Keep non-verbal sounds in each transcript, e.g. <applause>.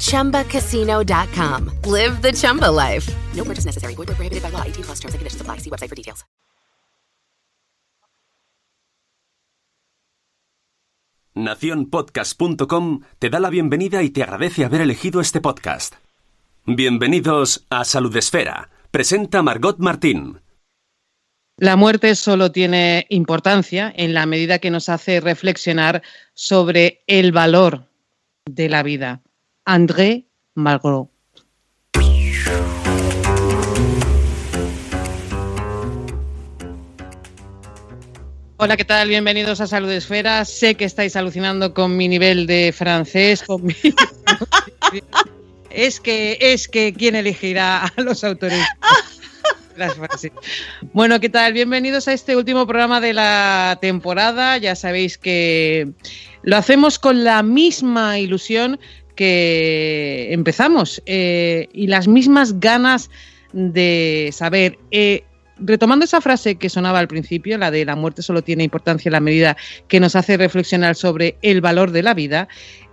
ChumbaCasino.com. Live the Chumba life. No purchase necessary. Void prohibited by law. 18 plus terms and conditions apply. See website for details. Naciónpodcast.com te da la bienvenida y te agradece haber elegido este podcast. Bienvenidos a Salud Esfera. Presenta Margot Martín. La muerte solo tiene importancia en la medida que nos hace reflexionar sobre el valor de la vida. André Malraux. Hola, ¿qué tal? Bienvenidos a Salud Esfera. Sé que estáis alucinando con mi nivel de francés, con mi- Es que, es que, ¿quién elegirá a los autores? Bueno, ¿qué tal? Bienvenidos a este último programa de la temporada. Ya sabéis que lo hacemos con la misma ilusión que empezamos eh, y las mismas ganas de saber. Eh, retomando esa frase que sonaba al principio, la de la muerte solo tiene importancia en la medida que nos hace reflexionar sobre el valor de la vida,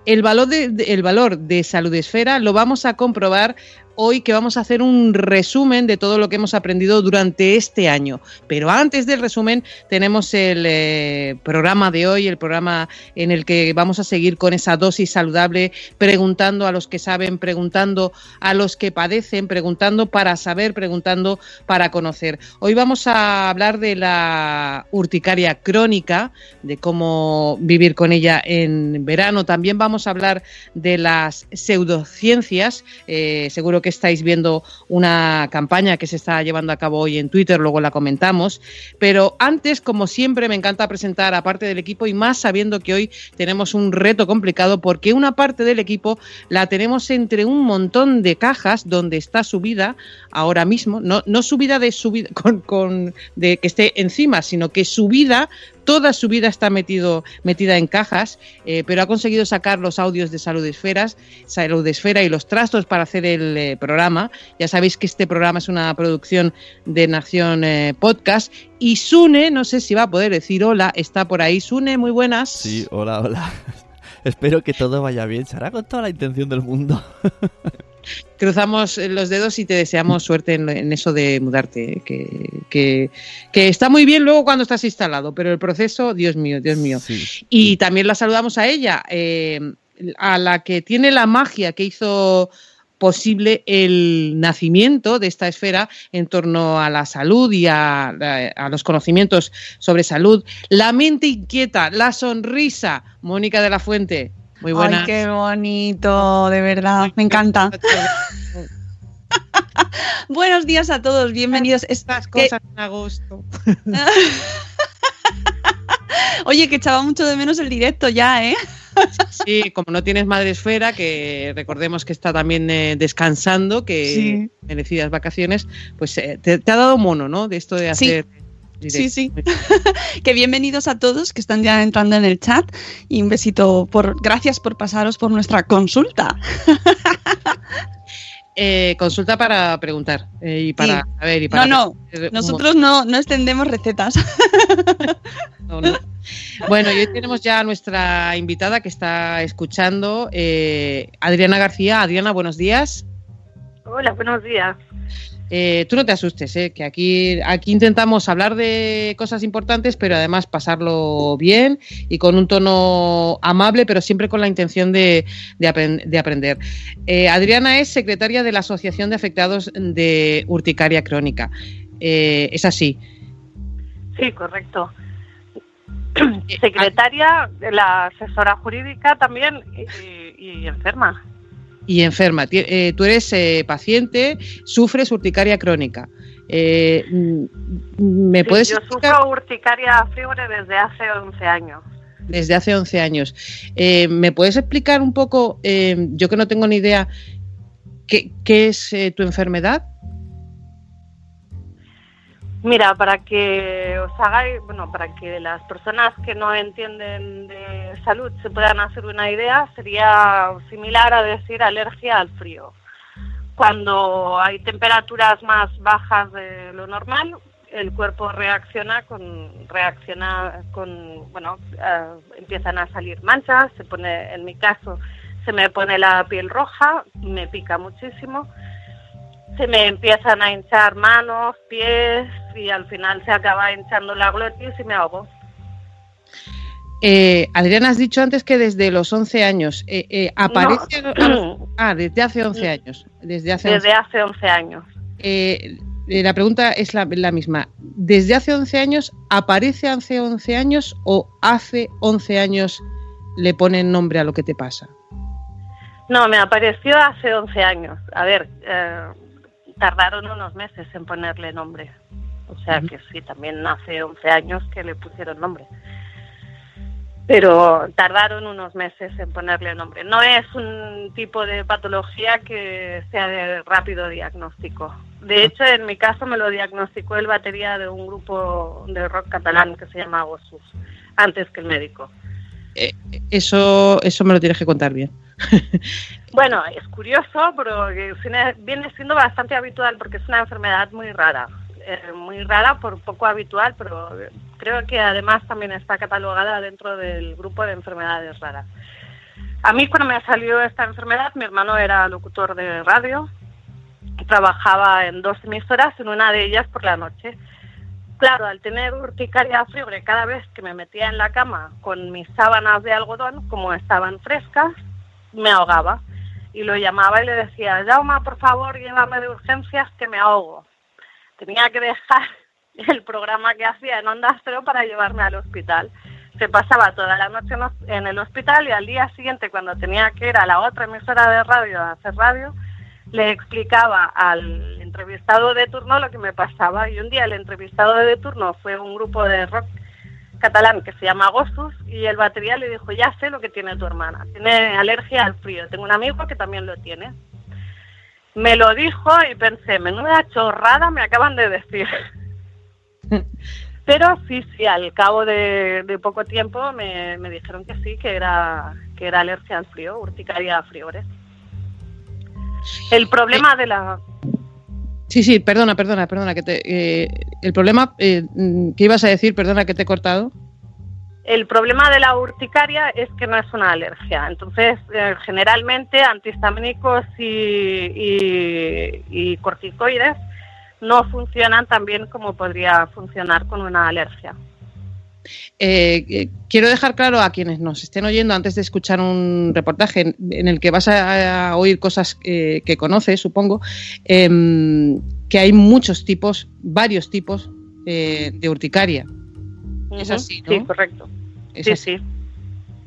el valor de, el valor de Salud Esfera lo vamos a comprobar hoy que vamos a hacer un resumen de todo lo que hemos aprendido durante este año. Pero antes del resumen tenemos el eh, programa de hoy, el programa en el que vamos a seguir con esa dosis saludable, preguntando a los que saben, preguntando a los que padecen, preguntando para saber, preguntando para conocer. Hoy vamos a hablar de la urticaria crónica, de cómo vivir con ella en verano. También vamos a hablar de las pseudociencias. Eh, seguro que estáis viendo una campaña que se está llevando a cabo hoy en Twitter, luego la comentamos. Pero antes, como siempre, me encanta presentar a parte del equipo y más sabiendo que hoy tenemos un reto complicado porque una parte del equipo la tenemos entre un montón de cajas donde está subida ahora mismo, no, no subida de subida <laughs> con, con- de que esté encima, sino que subida toda su vida está metido, metida en cajas, eh, pero ha conseguido sacar los audios de Salud Esferas, Salud Esfera y los trastos para hacer el eh, programa. Ya sabéis que este programa es una producción de Nación eh, Podcast. Y Sune, no sé si va a poder decir hola, está por ahí. Sune, muy buenas. Sí, hola, hola. <laughs> Espero que todo vaya bien. Se hará con toda la intención del mundo. <laughs> Cruzamos eh, los dedos y te deseamos suerte en, en eso de mudarte, que, que- que está muy bien luego cuando estás instalado, pero el proceso, Dios mío, Dios mío. Sí. Y también la saludamos a ella, eh, a la que tiene la magia que hizo posible el nacimiento de esta esfera en torno a la salud y a, a los conocimientos sobre salud. La mente inquieta, la sonrisa, Mónica de la Fuente. Muy buena. Ay, qué bonito, de verdad, me encanta. <laughs> Buenos días a todos, bienvenidos. Es- Estas cosas en agosto. <laughs> Oye, que echaba mucho de menos el directo ya, ¿eh? <laughs> Sí, como no tienes madre esfera, que recordemos que está también eh, descansando, que Sí. merecidas vacaciones, pues eh, te, te ha dado mono, ¿no? De esto de Sí. Sí, sí. <laughs> Que bienvenidos a todos que están ya entrando en el chat y un besito por gracias por pasaros por nuestra consulta. <laughs> Eh, consulta para preguntar eh, y para Sí. saber y para. No, no, Nosotros no, no extendemos recetas. <laughs> montón, ¿no? Bueno, y hoy tenemos ya a nuestra invitada que está escuchando, eh, Adriana García. Adriana, buenos días. Hola, buenos días. Eh, tú no te asustes, eh, que aquí, aquí intentamos hablar de cosas importantes, pero además pasarlo bien y con un tono amable, pero siempre con la intención de, de apren- de aprender. Eh, Adriana es secretaria de la Asociación de Afectados de Urticaria Crónica. Eh, es así. Sí, correcto. Eh, Secretaria, de la asesora jurídica también y, y enferma. Y enferma. Eh, tú eres eh, paciente, sufres urticaria crónica. Eh, mm, ¿Me Sí, puedes yo explicar sufro urticaria fiebre desde hace 11 años. desde hace 11 años? ¿Me puedes explicar un poco, yo que no tengo ni idea, qué, qué es tu enfermedad? Mira, para que os hagáis, bueno, para que las personas que no entienden de salud se puedan hacer una idea, sería similar a decir alergia al frío. Cuando hay temperaturas más bajas de lo normal, el cuerpo reacciona con reacciona con bueno eh, empiezan a salir manchas se pone en mi caso se me pone la piel roja me pica muchísimo se me empiezan a hinchar manos pies y al final se acaba hinchando la glotis y me ahogo eh, Adriana, has dicho antes que desde los 11 años eh, eh, aparece. No. <clears throat> Ah, desde hace 11 años. Desde hace desde hace 11 años Eh, la pregunta es la, la misma. ¿Desde hace 11 años aparece hace 11 años o hace 11 años le ponen nombre a lo que te pasa? No, me apareció hace 11 años. A ver, tardaron unos meses en ponerle nombre. O sea que sí, también hace 11 años que le pusieron nombre. Pero tardaron unos meses en ponerle nombre. No es un tipo de patología que sea de rápido diagnóstico. De hecho, en mi caso me lo diagnosticó el batería de un grupo de rock catalán que se llama Gossus, antes que el médico. Eso, eso me lo tienes que contar bien. <laughs> Bueno, es curioso, pero viene siendo bastante habitual porque es una enfermedad muy rara. Eh, muy rara por poco habitual, pero creo que además también está catalogada dentro del grupo de enfermedades raras. A mí cuando me salió esta enfermedad, mi hermano era locutor de radio, trabajaba en dos emisoras, en una de ellas por la noche. Claro, al tener urticaria fiebre cada vez que me metía en la cama con mis sábanas de algodón, como estaban frescas, me ahogaba. Y lo llamaba y le decía, Jauma, por favor, llévame de urgencias que me ahogo. Tenía que dejar <laughs> el programa que hacía en Onda Cero para llevarme al hospital. Se pasaba toda la noche en el hospital y al día siguiente, cuando tenía que ir a la otra emisora de radio a hacer radio, le explicaba al entrevistado de turno lo que me pasaba. Y un día el entrevistado de turno fue un grupo de rock catalán que se llama Gossus y el batería le dijo, ya sé lo que tiene tu hermana, tiene alergia al frío, tengo un amigo que también lo tiene. Me lo dijo y pensé, menuda chorrada me acaban de decir. <laughs> Pero sí, sí, al cabo de, de poco tiempo me, me dijeron que sí, que era, que era alergia al frío, urticaria a friores. El problema de la... Sí, sí, perdona, perdona, perdona. Que te, eh, el problema eh, que ibas a decir, perdona que te he cortado. El problema de la urticaria es que no es una alergia. Entonces, eh, generalmente antihistamínicos y, y- y corticoides no funcionan tan bien como podría funcionar con una alergia. Eh, eh, quiero dejar claro a quienes nos estén oyendo antes de escuchar un reportaje en, en el que vas a, a oír cosas eh, que conoces, supongo, em, que hay muchos tipos, varios tipos eh, de urticaria. Es así, ¿no? Sí, correcto. Es sí, así. sí.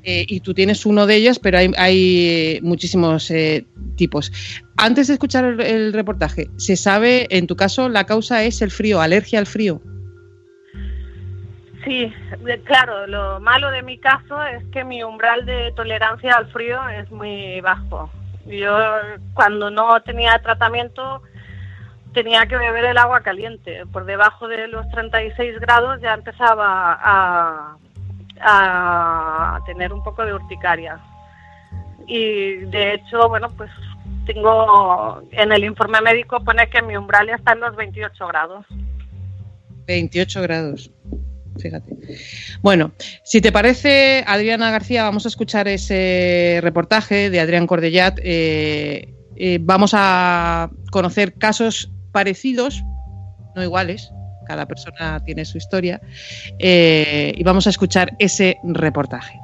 Eh, y tú tienes uno de ellos, pero hay, hay, muchísimos eh, tipos. Antes de escuchar el, el reportaje, ¿se sabe, en tu caso, la causa es el frío, alergia al frío? Sí, claro, lo malo de mi caso es que mi umbral de tolerancia al frío es muy bajo. Yo cuando no tenía tratamiento tenía que beber el agua caliente. Por debajo de los 36 grados ya empezaba a, tener un poco de urticaria. Y de hecho, bueno, pues tengo en el informe médico pone que mi umbral está en los 28 grados. 28 grados. Fíjate. Bueno, si te parece, Adriana García, vamos a escuchar ese reportaje de Adrián Cordellat. Eh, eh, vamos a conocer casos parecidos, no iguales. Cada persona tiene su historia. eh, y vamos a escuchar ese reportaje.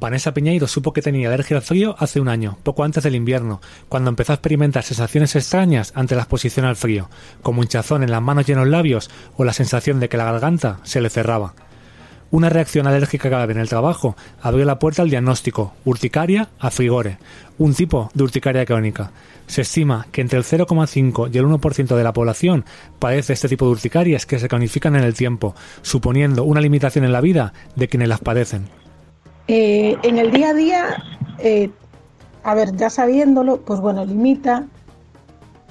Vanessa Piñeiro supo que tenía alergia al frío hace un año, poco antes del invierno, cuando empezó a experimentar sensaciones extrañas ante la exposición al frío, como hinchazón en las manos y en los labios o la sensación de que la garganta se le cerraba. Una reacción alérgica grave en el trabajo abrió la puerta al diagnóstico urticaria a frigore, un tipo de urticaria crónica. Se estima que entre el 0,5 y el 1% de la población padece este tipo de urticarias que se cronifican en el tiempo, suponiendo una limitación en la vida de quienes las padecen. Eh, en el día a día, eh, a ver, ya sabiéndolo, pues bueno, limita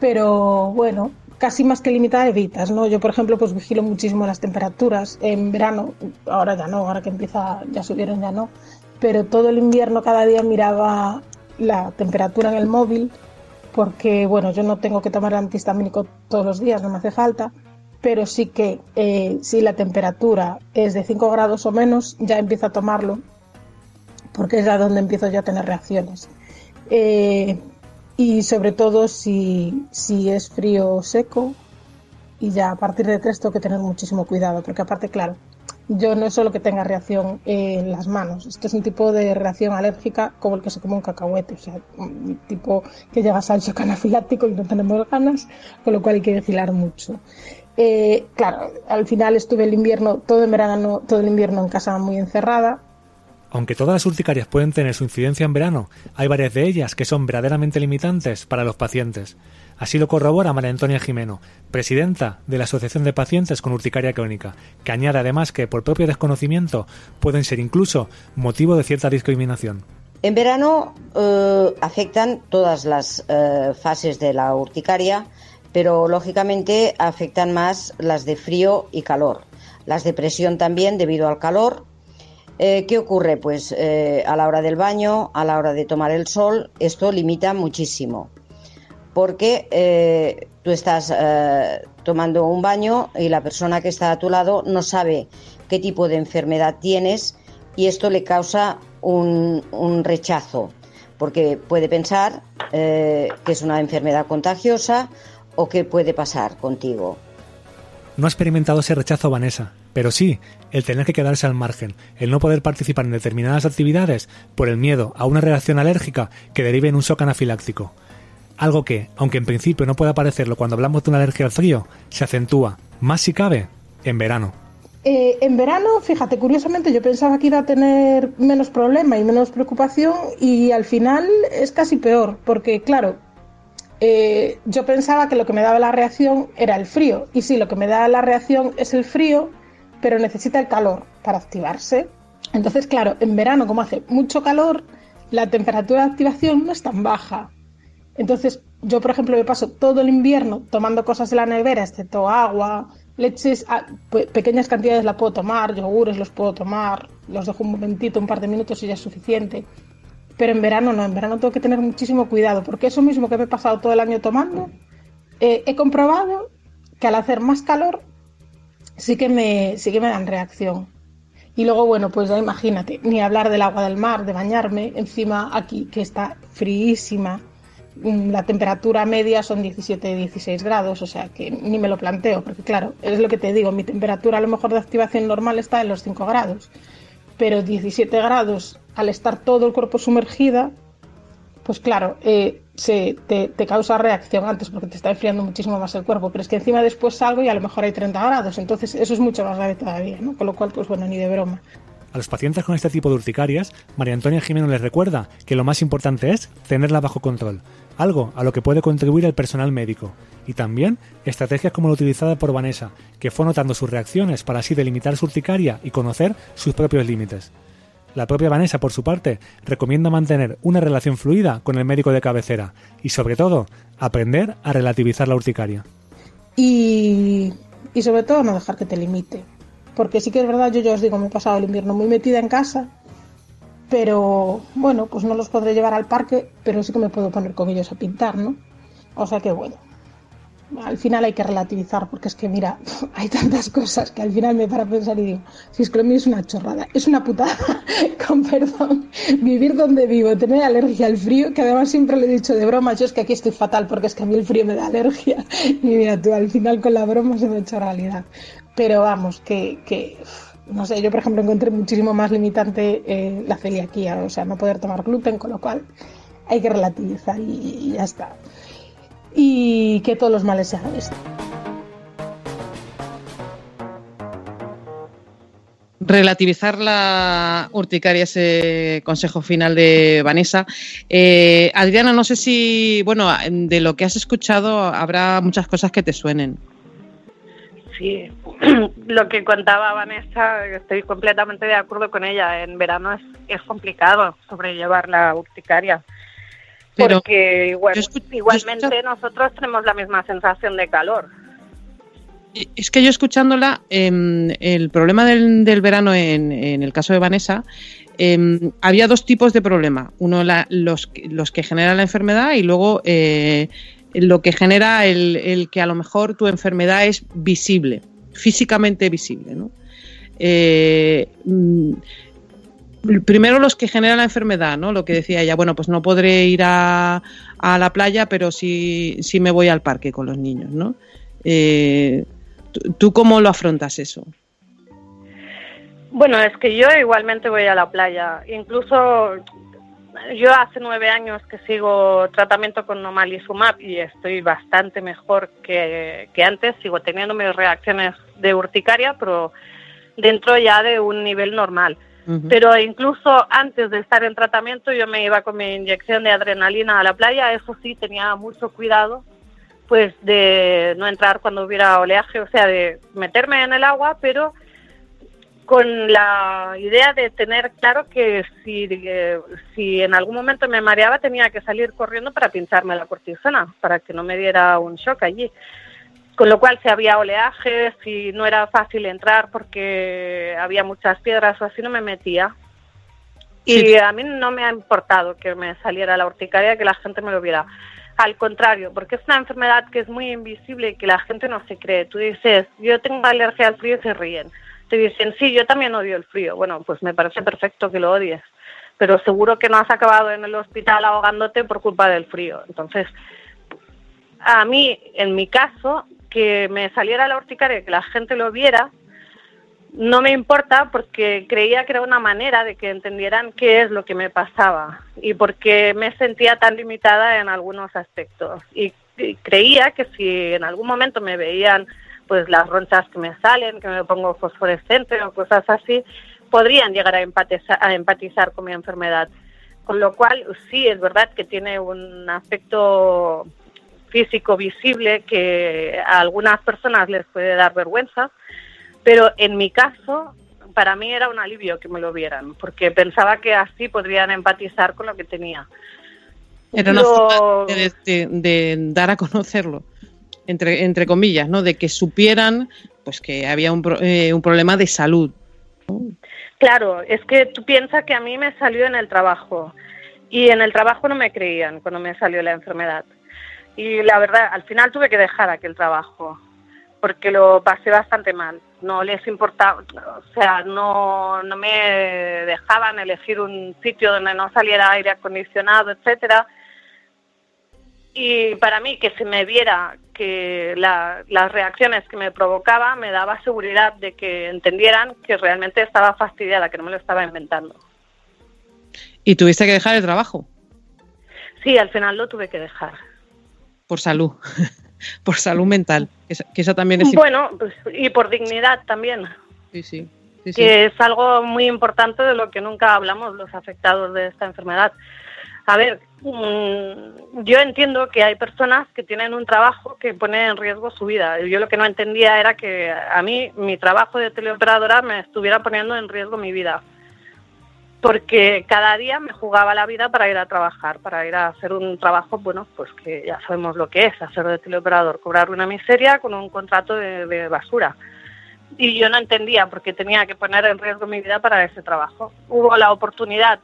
pero bueno, casi más que limitada evitas, ¿no? Yo, por ejemplo, pues vigilo muchísimo las temperaturas. En verano, ahora ya no, ahora que empieza, ya subieron, ya no. Pero todo el invierno cada día miraba la temperatura en el móvil, porque, bueno, yo no tengo que tomar antihistamínico todos los días, no me hace falta. Pero sí que eh, si la temperatura es de 5 grados o menos, ya empiezo a tomarlo, porque es ya donde empiezo ya a tener reacciones. Eh, y sobre todo si, si es frío o seco y ya a partir de tres tengo que tener muchísimo cuidado porque aparte claro yo no es solo que tenga reacción en las manos esto es un tipo de reacción alérgica como el que se come un cacahuete o sea un tipo que llega al shock anafiláctico y no tenemos ganas con lo cual hay que vigilar mucho eh, claro al final estuve el invierno todo el verano todo el invierno en casa muy encerrada aunque todas las urticarias pueden tener su incidencia en verano, hay varias de ellas que son verdaderamente limitantes para los pacientes. Así lo corrobora María Antonia Jimeno, presidenta de la Asociación de Pacientes con Urticaria Crónica, que añade además que por propio desconocimiento pueden ser incluso motivo de cierta discriminación. En verano eh, afectan todas las eh, fases de la urticaria, pero lógicamente afectan más las de frío y calor. Las de presión también debido al calor eh, ¿Qué ocurre? Pues eh, a la hora del baño, a la hora de tomar el sol, esto limita muchísimo. Porque eh, tú estás tomando un baño y la persona que está a tu lado no sabe qué tipo de enfermedad tienes y esto le causa un, un rechazo. Porque puede pensar que es una enfermedad contagiosa o que puede pasar contigo. No ha experimentado ese rechazo Vanessa, pero sí el tener que quedarse al margen, el no poder participar en determinadas actividades por el miedo a una reacción alérgica que derive en un shock anafiláctico. Algo que, aunque en principio no pueda parecerlo cuando hablamos de una alergia al frío, se acentúa, más si cabe, en verano. Eh, en verano, fíjate, curiosamente yo pensaba que iba a tener menos problema y menos preocupación y al final es casi peor, porque claro, eh, yo pensaba que lo que me daba la reacción era el frío y sí, lo que me da la reacción es el frío, pero necesita el calor para activarse. Entonces, claro, en verano, como hace mucho calor, la temperatura de activación no es tan baja. Entonces, yo, por ejemplo, me paso todo el invierno tomando cosas de la nevera, excepto agua, leches, ah, pequeñas cantidades la puedo tomar, yogures los puedo tomar, los dejo un momentito, un par de minutos y ya es suficiente. Pero en verano no, en verano tengo que tener muchísimo cuidado, porque eso mismo que me he pasado todo el año tomando, eh, he comprobado que al hacer más calor sí que me, sí que me dan reacción. Y luego, bueno, pues ya imagínate, ni hablar del agua del mar, de bañarme, encima aquí que está fríísima, mm, la temperatura media son 17-16 grados, o sea que ni me lo planteo, porque claro, es lo que te digo, mi temperatura a lo mejor de activación normal está en los 5 grados, pero 17 grados al estar todo el cuerpo sumergida, pues claro, eh, se, te, causa reacción antes porque te está enfriando muchísimo más el cuerpo, pero es que encima después salgo y a lo mejor hay 30 grados, entonces eso es mucho más grave todavía, ¿no? Con lo cual, pues bueno, ni de broma. A los pacientes con este tipo de urticarias, María Antonia Jiménez les recuerda que lo más importante es tenerla bajo control, algo a lo que puede contribuir el personal médico, y también estrategias como la utilizada por Vanessa, que fue notando sus reacciones para así delimitar su urticaria y conocer sus propios límites. La propia Vanessa, por su parte, recomienda mantener una relación fluida con el médico de cabecera y, sobre todo, aprender a relativizar la urticaria. Y, y sobre todo, no dejar que te limite. Porque sí que es verdad, yo ya os digo, me he pasado el invierno muy metida en casa, pero bueno, pues no los podré llevar al parque, pero sí que me puedo poner con ellos a pintar, ¿no? O sea que bueno, al final hay que relativizar, porque es que, mira, <laughs> hay tantas cosas que al final me para pensar y digo, si es que lo mío es una chorrada, es una putada, <laughs> con perdón, vivir donde vivo, tener alergia al frío, que además siempre le he dicho de broma, yo es que aquí estoy fatal porque es que a mí el frío me da alergia, <laughs> y mira tú, al final con la broma se me ha hecho realidad. Pero vamos, que, que no sé, yo por ejemplo encontré muchísimo más limitante eh, la celiaquía, o sea, no poder tomar gluten, con lo cual hay que relativizar y ya está y que todos los males se hagan esto. relativizar la urticaria, ese consejo final de Vanessa. Eh, Adriana, no sé si, bueno, de lo que has escuchado habrá muchas cosas que te suenen. Sí, <clears throat> lo que contaba Vanessa, estoy completamente de acuerdo con ella. En verano es, es complicado sobrellevar la urticaria Pero porque igual- igualmente nosotros tenemos la misma sensación de calor. Es que yo escuchándola, em, el problema del, del verano en, en el caso de Vanessa, em, había dos tipos de problema. Uno, la- los, que- los que generan la enfermedad y luego eh, lo que genera el, el que a lo mejor tu enfermedad es visible, físicamente visible. ¿no? Primero los que generan la enfermedad, ¿no? Lo que decía ella, bueno, pues no podré ir a, a la playa, pero sí, sí me voy al parque con los niños, ¿no? Eh, ¿tú- ¿Tú cómo lo afrontas eso? Bueno, es que yo igualmente voy a la playa. Incluso yo hace nueve años que sigo tratamiento con nomalizumab y estoy bastante mejor que, que antes. Sigo teniendo mis reacciones de urticaria, pero dentro ya de un nivel normal. Pero incluso antes de estar en tratamiento yo me iba con mi inyección de adrenalina a la playa, eso sí, tenía mucho cuidado pues de no entrar cuando hubiera oleaje, o sea, de meterme en el agua, pero con la idea de tener claro que si, eh, si en algún momento me mareaba tenía que salir corriendo para pincharme la cortisona, para que no me diera un shock allí. Con lo cual, si había oleaje, si no era fácil entrar porque había muchas piedras o así, no me metía. Y Sí. a mí no me ha importado que me saliera la urticaria, que la gente me lo viera. Al contrario, porque es una enfermedad que es muy invisible y que la gente no se cree. Tú dices, yo tengo alergia al frío y se ríen. Te dicen, sí, yo también odio el frío. Bueno, pues me parece perfecto que lo odies. Pero seguro que no has acabado en el hospital ahogándote por culpa del frío. Entonces, a mí, en mi caso, que me saliera la urticaria, que la gente lo viera, no me importa porque creía que era una manera de que entendieran qué es lo que me pasaba y porque me sentía tan limitada en algunos aspectos. Y, y creía que si en algún momento me veían pues las ronchas que me salen, que me pongo fosforescente o cosas así, podrían llegar a empatizar, a empatizar con mi enfermedad. Con lo cual, sí, es verdad que tiene un aspecto físico visible que a algunas personas les puede dar vergüenza, pero en mi caso, para mí era un alivio que me lo vieran, porque pensaba que así podrían empatizar con lo que tenía. Era una Lo- forma de, de- de dar a conocerlo, entre, entre comillas, ¿no? De que supieran pues que había un, eh, un problema de salud. Claro, es que tú piensas que a mí me salió en el trabajo y en el trabajo no me creían cuando me salió la enfermedad. Y la verdad, al final tuve que dejar aquel trabajo porque lo pasé bastante mal. No les importaba, o sea, no, no me dejaban elegir un sitio donde no saliera aire acondicionado, etcétera. Y para mí que se me viera que la- las reacciones que me provocaba me daba seguridad de que entendieran que realmente estaba fastidiada, que no me lo estaba inventando. Y tuviste que dejar el trabajo Sí, al final lo tuve que dejar. Por salud, <laughs> por salud mental, que esa, que esa también es Bueno, pues, y por dignidad también, Sí, sí. sí, sí. que es algo muy importante de lo que nunca hablamos los afectados de esta enfermedad. A ver, mm, yo entiendo que hay personas que tienen un trabajo que pone en riesgo su vida. Yo lo que no entendía era que a mí mi trabajo de teleoperadora me estuviera poniendo en riesgo mi vida. Porque cada día me jugaba la vida para ir a trabajar, para ir a hacer un trabajo, bueno, pues que ya sabemos lo que es, hacer de teleoperador, cobrar una miseria con un contrato de, de basura. Y yo no entendía por qué tenía que poner en riesgo mi vida para ese trabajo. Hubo la oportunidad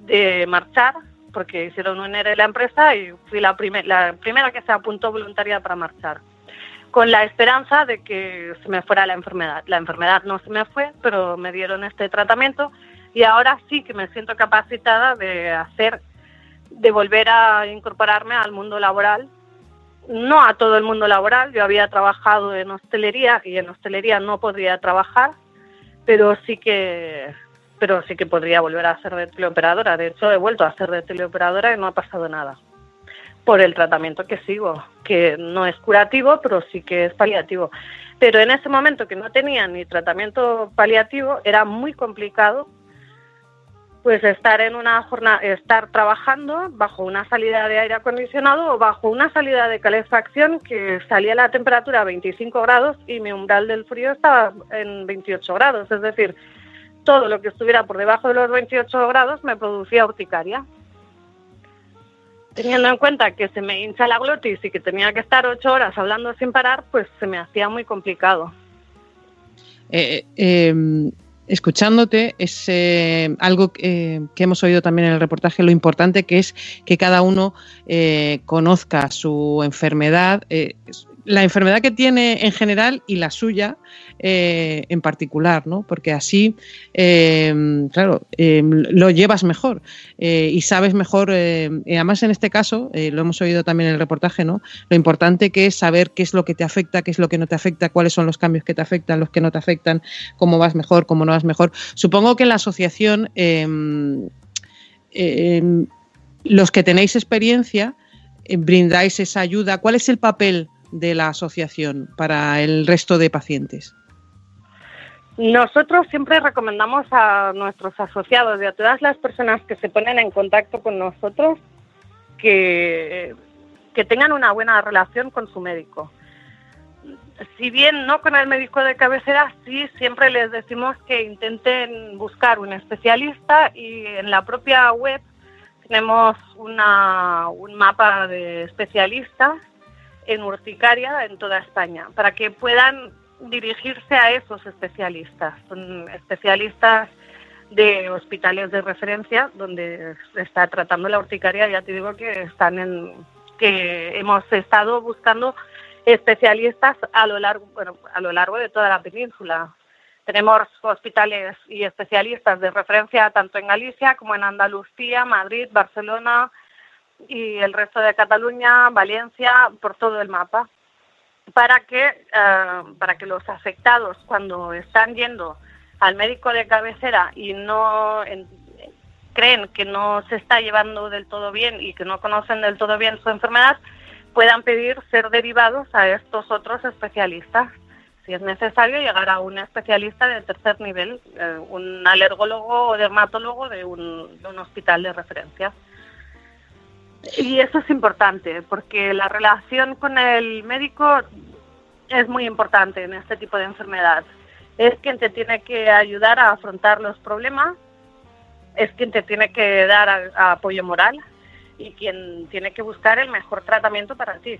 de marchar, porque hicieron un ERE en la empresa y fui la, la primera que se apuntó voluntaria para marchar, con la esperanza de que se me fuera la enfermedad. La enfermedad no se me fue, pero me dieron este tratamiento y ahora sí que me siento capacitada de hacer, de volver a incorporarme al mundo laboral. No a todo el mundo laboral, yo había trabajado en hostelería y en hostelería no podría trabajar, pero sí que pero sí que podría volver a ser de teleoperadora. De hecho, he vuelto a ser de teleoperadora y no ha pasado nada. Por el tratamiento que sigo, que no es curativo, pero sí que es paliativo. Pero en ese momento que no tenía ni tratamiento paliativo, era muy complicado pues estar en una jornada, estar trabajando bajo una salida de aire acondicionado o bajo una salida de calefacción que salía la temperatura a 25 grados y mi umbral del frío estaba en 28 grados. Es decir, todo lo que estuviera por debajo de los 28 grados me producía urticaria. teniendo en cuenta que se me hincha la glotis y que tenía que estar ocho horas hablando sin parar, pues se me hacía muy complicado. Eh, eh, escuchándote es eh, algo eh, que hemos oído también en el reportaje, lo importante que es que cada uno eh, conozca su enfermedad, eh, la enfermedad que tiene en general y la suya eh, en particular, ¿no? Porque así, eh, claro, eh, lo llevas mejor eh, y sabes mejor. además, en este caso, lo hemos oído también en el reportaje, ¿no? Lo importante que es saber qué es lo que te afecta, qué es lo que no te afecta, cuáles son los cambios que te afectan, los que no te afectan, cómo vas mejor, cómo no vas mejor. Supongo que en la asociación, eh, eh, los que tenéis experiencia, brindáis esa ayuda. ¿Cuál es el papel de la asociación para el resto de pacientes? Nosotros siempre recomendamos a nuestros asociados y a todas las personas que se ponen en contacto con nosotros que, que tengan una buena relación con su médico. Si bien no con el médico de cabecera, sí siempre les decimos que intenten buscar un especialista y en la propia web tenemos una, un mapa de especialistas en urticaria en toda España para que puedan dirigirse a esos especialistas. Son especialistas de hospitales de referencia donde se está tratando la urticaria. Ya te digo que están en que hemos estado buscando especialistas a lo largo bueno, a lo largo de toda la península. Tenemos hospitales y especialistas de referencia tanto en Galicia como en Andalucía, Madrid, Barcelona y el resto de Cataluña, Valencia, por todo el mapa para que eh, para que los afectados cuando están yendo al médico de cabecera y no en- creen que no se está llevando del todo bien y que no conocen del todo bien su enfermedad puedan pedir ser derivados a estos otros especialistas. Si es necesario llegar a un especialista de tercer nivel eh, un alergólogo o dermatólogo de un, de un hospital de referencia y eso es importante porque la relación con el médico es muy importante en este tipo de enfermedad. Es quien te tiene que ayudar a afrontar los problemas, es quien te tiene que dar a- a apoyo moral y quien tiene que buscar el mejor tratamiento para ti.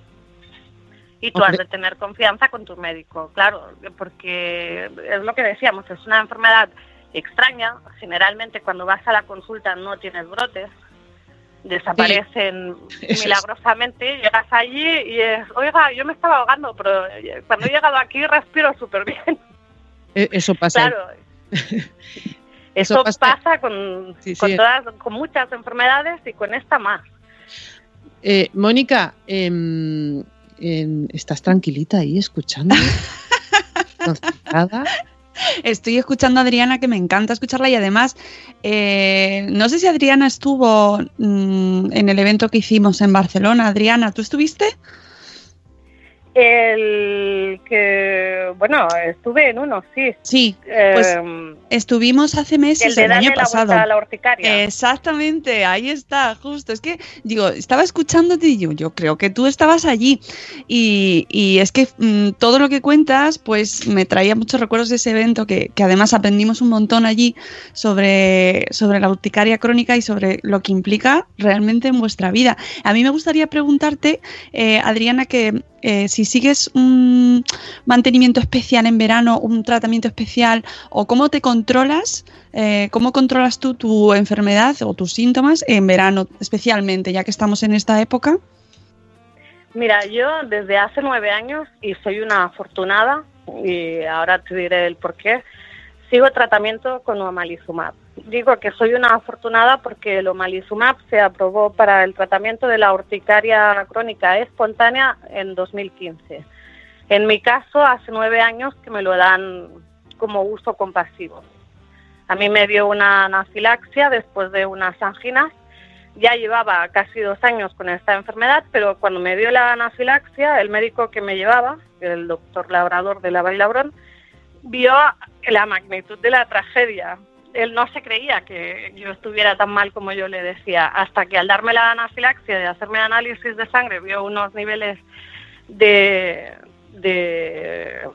Y tú has de tener confianza con tu médico, claro, porque es lo que decíamos, es una enfermedad extraña. Generalmente cuando vas a la consulta no tienes brotes, desaparecen milagrosamente, llegas allí y es, oiga, yo me estaba ahogando, pero cuando he llegado aquí respiro súper bien. <laughs> E- Eso pasa. Claro. <laughs> Eso Eso pasa- pasa, con, Sí, sí. con, todas, con muchas enfermedades y con esta más. Eh, Mónica, em, ¿estás tranquilita ahí escuchando? <laughs> ¿Concentrada? Estoy escuchando a Adriana, que me encanta escucharla y además, eh, no sé si Adriana estuvo mm, en el evento que hicimos en Barcelona. Adriana, ¿tú estuviste? El que, bueno, estuve en uno, sí. Sí, pues Em, estuvimos hace meses, el de el, darle año la pasado. vuelta a la urticaria. Exactamente, ahí está, justo. Es que, digo, estaba escuchándote y yo, yo creo que tú estabas allí. Y, y es que mm, todo lo que cuentas, pues me traía muchos recuerdos de ese evento, que, que además aprendimos un montón allí sobre, sobre la urticaria crónica y sobre lo que implica realmente en vuestra vida. A mí me gustaría preguntarte, eh, Adriana, que eh, si sigues un mantenimiento especial en verano, un tratamiento especial, o cómo te controlas, eh, cómo controlas tú tu enfermedad o tus síntomas en verano, especialmente, ya que estamos en esta época. Mira, yo desde hace nueve años, y soy una afortunada, y ahora te diré el por qué, sigo tratamiento con omalizumab. Digo que soy una afortunada porque el omalizumab se aprobó para el tratamiento de la urticaria crónica espontánea en 2015. En mi caso, hace nueve años que me lo dan como uso compasivo. A mí me dio una anafilaxia después de unas anginas ya llevaba casi dos años con esta enfermedad, pero cuando me dio la anafilaxia, el médico que me llevaba, el doctor Labrador de la Bailabrón, vio la magnitud de la tragedia. Él no se creía que yo estuviera tan mal como yo le decía, hasta que al darme la anafilaxia y hacerme análisis de sangre, vio unos niveles de, de,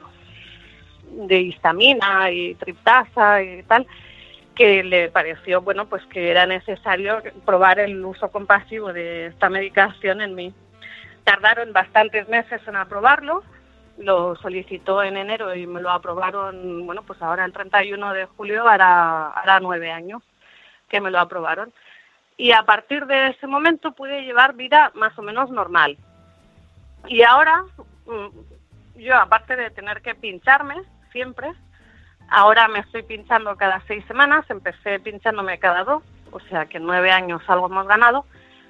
de histamina y triptasa y tal, que le pareció, bueno, pues que era necesario probar el uso compasivo de esta medicación en mí. Tardaron bastantes meses en aprobarlo, lo solicitó en enero y me lo aprobaron, bueno, pues ahora el 31 de julio hará, hará nueve años que me lo aprobaron. Y a partir de ese momento pude llevar vida más o menos normal. Y ahora, mm, yo aparte de tener que pincharme siempre, ahora me estoy pinchando cada seis semanas, empecé pinchándome cada dos, o sea que en nueve años algo hemos ganado,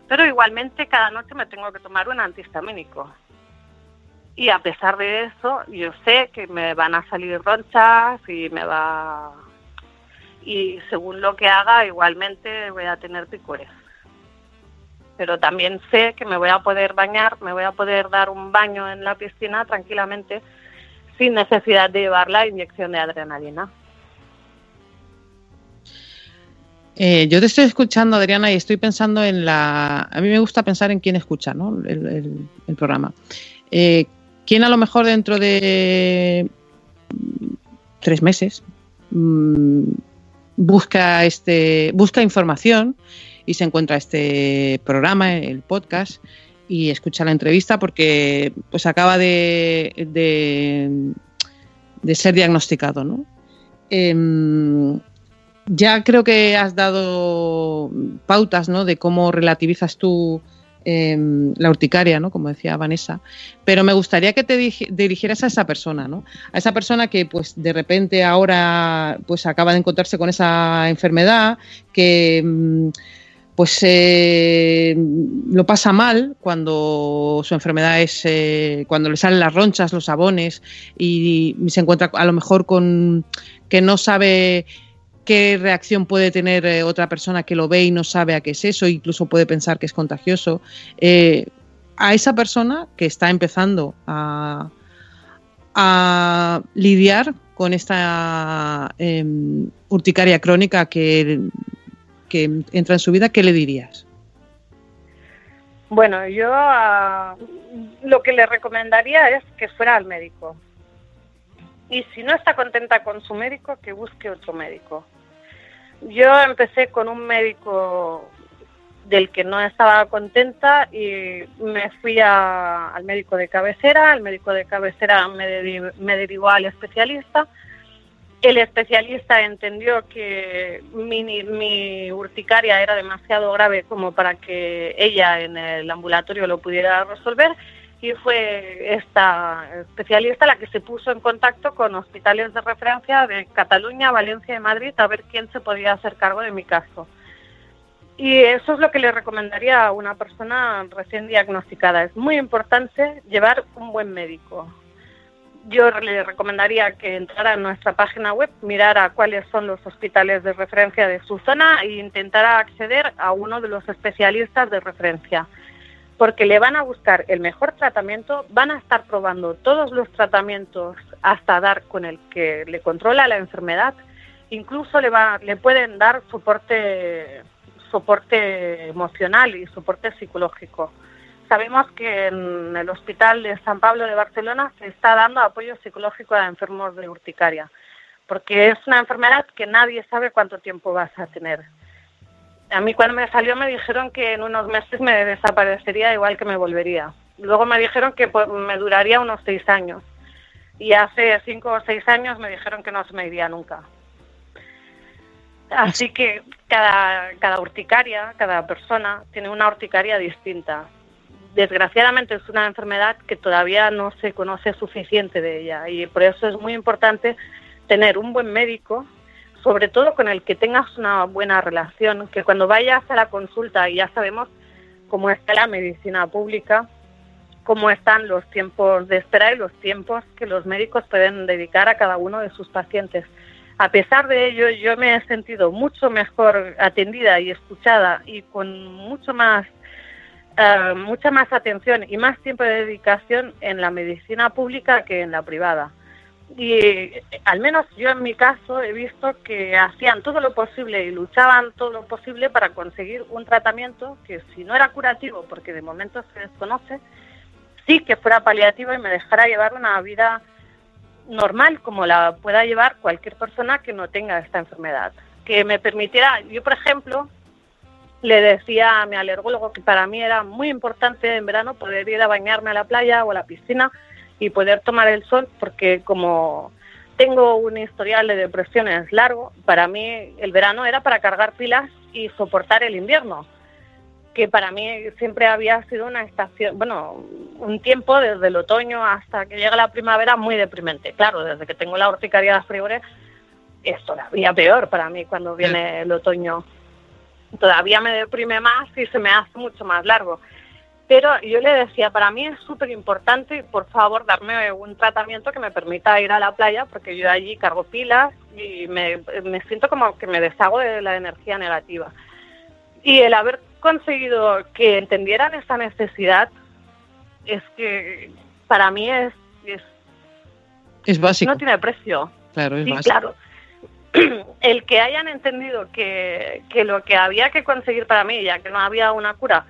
pero igualmente cada noche me tengo que tomar un antihistamínico. Y a pesar de eso, yo sé que me van a salir ronchas y me va y según lo que haga igualmente voy a tener picores. Pero también sé que me voy a poder bañar, me voy a poder dar un baño en la piscina tranquilamente sin necesidad de llevar la inyección de adrenalina. Eh, yo te estoy escuchando, Adriana, y estoy pensando en la... A mí me gusta pensar en quién escucha ¿no? el, programa. Eh, ¿Quién a lo mejor dentro de tres meses mm, busca este busca información y se encuentra este programa, el podcast y escucha la entrevista porque pues acaba de, de, ser diagnosticado, ¿no? Em, ya creo que has dado pautas, ¿no? De cómo relativizas tú Em, la urticaria, ¿no? Como decía Vanessa. Pero me gustaría que te dirigieras a esa persona, ¿no? A esa persona que, pues, de repente ahora, pues, acaba de encontrarse con esa enfermedad, que em, pues eh, lo pasa mal cuando su enfermedad es eh, cuando le salen las ronchas, los sabones y, se encuentra a lo mejor con que no sabe qué reacción puede tener eh, otra persona que lo ve y no sabe a qué es eso, incluso puede pensar que es contagioso. Eh, a esa persona que está empezando a, lidiar con esta em, urticaria crónica que, que, entra en su vida, ¿qué le dirías? Bueno, yo ah, lo que le recomendaría es que fuera al médico. Y si no está contenta con su médico, que busque otro médico. Yo empecé con un médico del que no estaba contenta y me fui al médico de cabecera. El médico de cabecera me, derivó al especialista. El especialista entendió que mi, mi, urticaria era demasiado grave como para que ella en el ambulatorio lo pudiera resolver y fue esta especialista la que se puso en contacto con hospitales de referencia de Cataluña, Valencia y Madrid a ver quién se podía hacer cargo de mi caso. Y eso es lo que le recomendaría a una persona recién diagnosticada. Es muy importante llevar un buen médico. Yo le recomendaría que entrara en nuestra página web, mirara cuáles son los hospitales de referencia de su zona e intentara acceder a uno de los especialistas de referencia porque le van a buscar el mejor tratamiento, van a estar probando todos los tratamientos hasta dar con el que le controla la enfermedad, incluso le, va, le pueden dar soporte, soporte emocional y soporte psicológico. Sabemos que en el Hospital de San Pablo de Barcelona se está dando apoyo psicológico a enfermos de urticaria, porque es una enfermedad que nadie sabe cuánto tiempo vas a tener a mí cuando me salió me dijeron que en unos meses me desaparecería igual que me volvería. Luego me dijeron que pues, me duraría unos seis años. Y hace cinco o seis años me dijeron que no se me iría nunca. Así que cada, cada urticaria, cada persona tiene una urticaria distinta. Desgraciadamente es una enfermedad que todavía no se conoce suficiente de ella y por eso es muy importante tener un buen médico sobre todo con el que tengas una buena relación, que cuando vayas a la consulta y ya sabemos cómo está la medicina pública, cómo están los tiempos de espera y los tiempos que los médicos pueden dedicar a cada uno de sus pacientes. A pesar de ello, yo me he sentido mucho mejor atendida y escuchada y con mucho más eh, mucha más atención y más tiempo de dedicación en la medicina pública que en la privada y al menos yo en mi caso he visto que hacían todo lo posible y luchaban todo lo posible para conseguir un tratamiento que si no era curativo, porque de momento se desconoce, sí que fuera paliativo y me dejara llevar una vida normal como la pueda llevar cualquier persona que no tenga esta enfermedad. que me permitiera, yo por ejemplo, le decía a mi alergólogo que para mí era muy importante en verano poder ir a bañarme a la playa o a la piscina y poder tomar el sol, porque como tengo un historial de depresiones largo, para mí el verano era para cargar pilas y soportar el invierno, que para mí siempre había sido una estación, bueno, un tiempo desde el otoño hasta que llega la primavera muy deprimente. Claro, desde que tengo la urticaria de Friore es todavía peor para mí cuando viene el otoño. Todavía me deprime más y se me hace mucho más largo. Pero yo le decía, para mí es súper importante, por favor, darme un tratamiento que me permita ir a la playa, porque yo allí cargo pilas y me, me siento como que me deshago de la energía negativa. Y el haber conseguido que entendieran esta necesidad es que para mí es, es, Es básico. no tiene precio. Claro, es Sí, básico. claro. <clears throat> El que hayan entendido que, que lo que había que conseguir para mí, ya que no había una cura,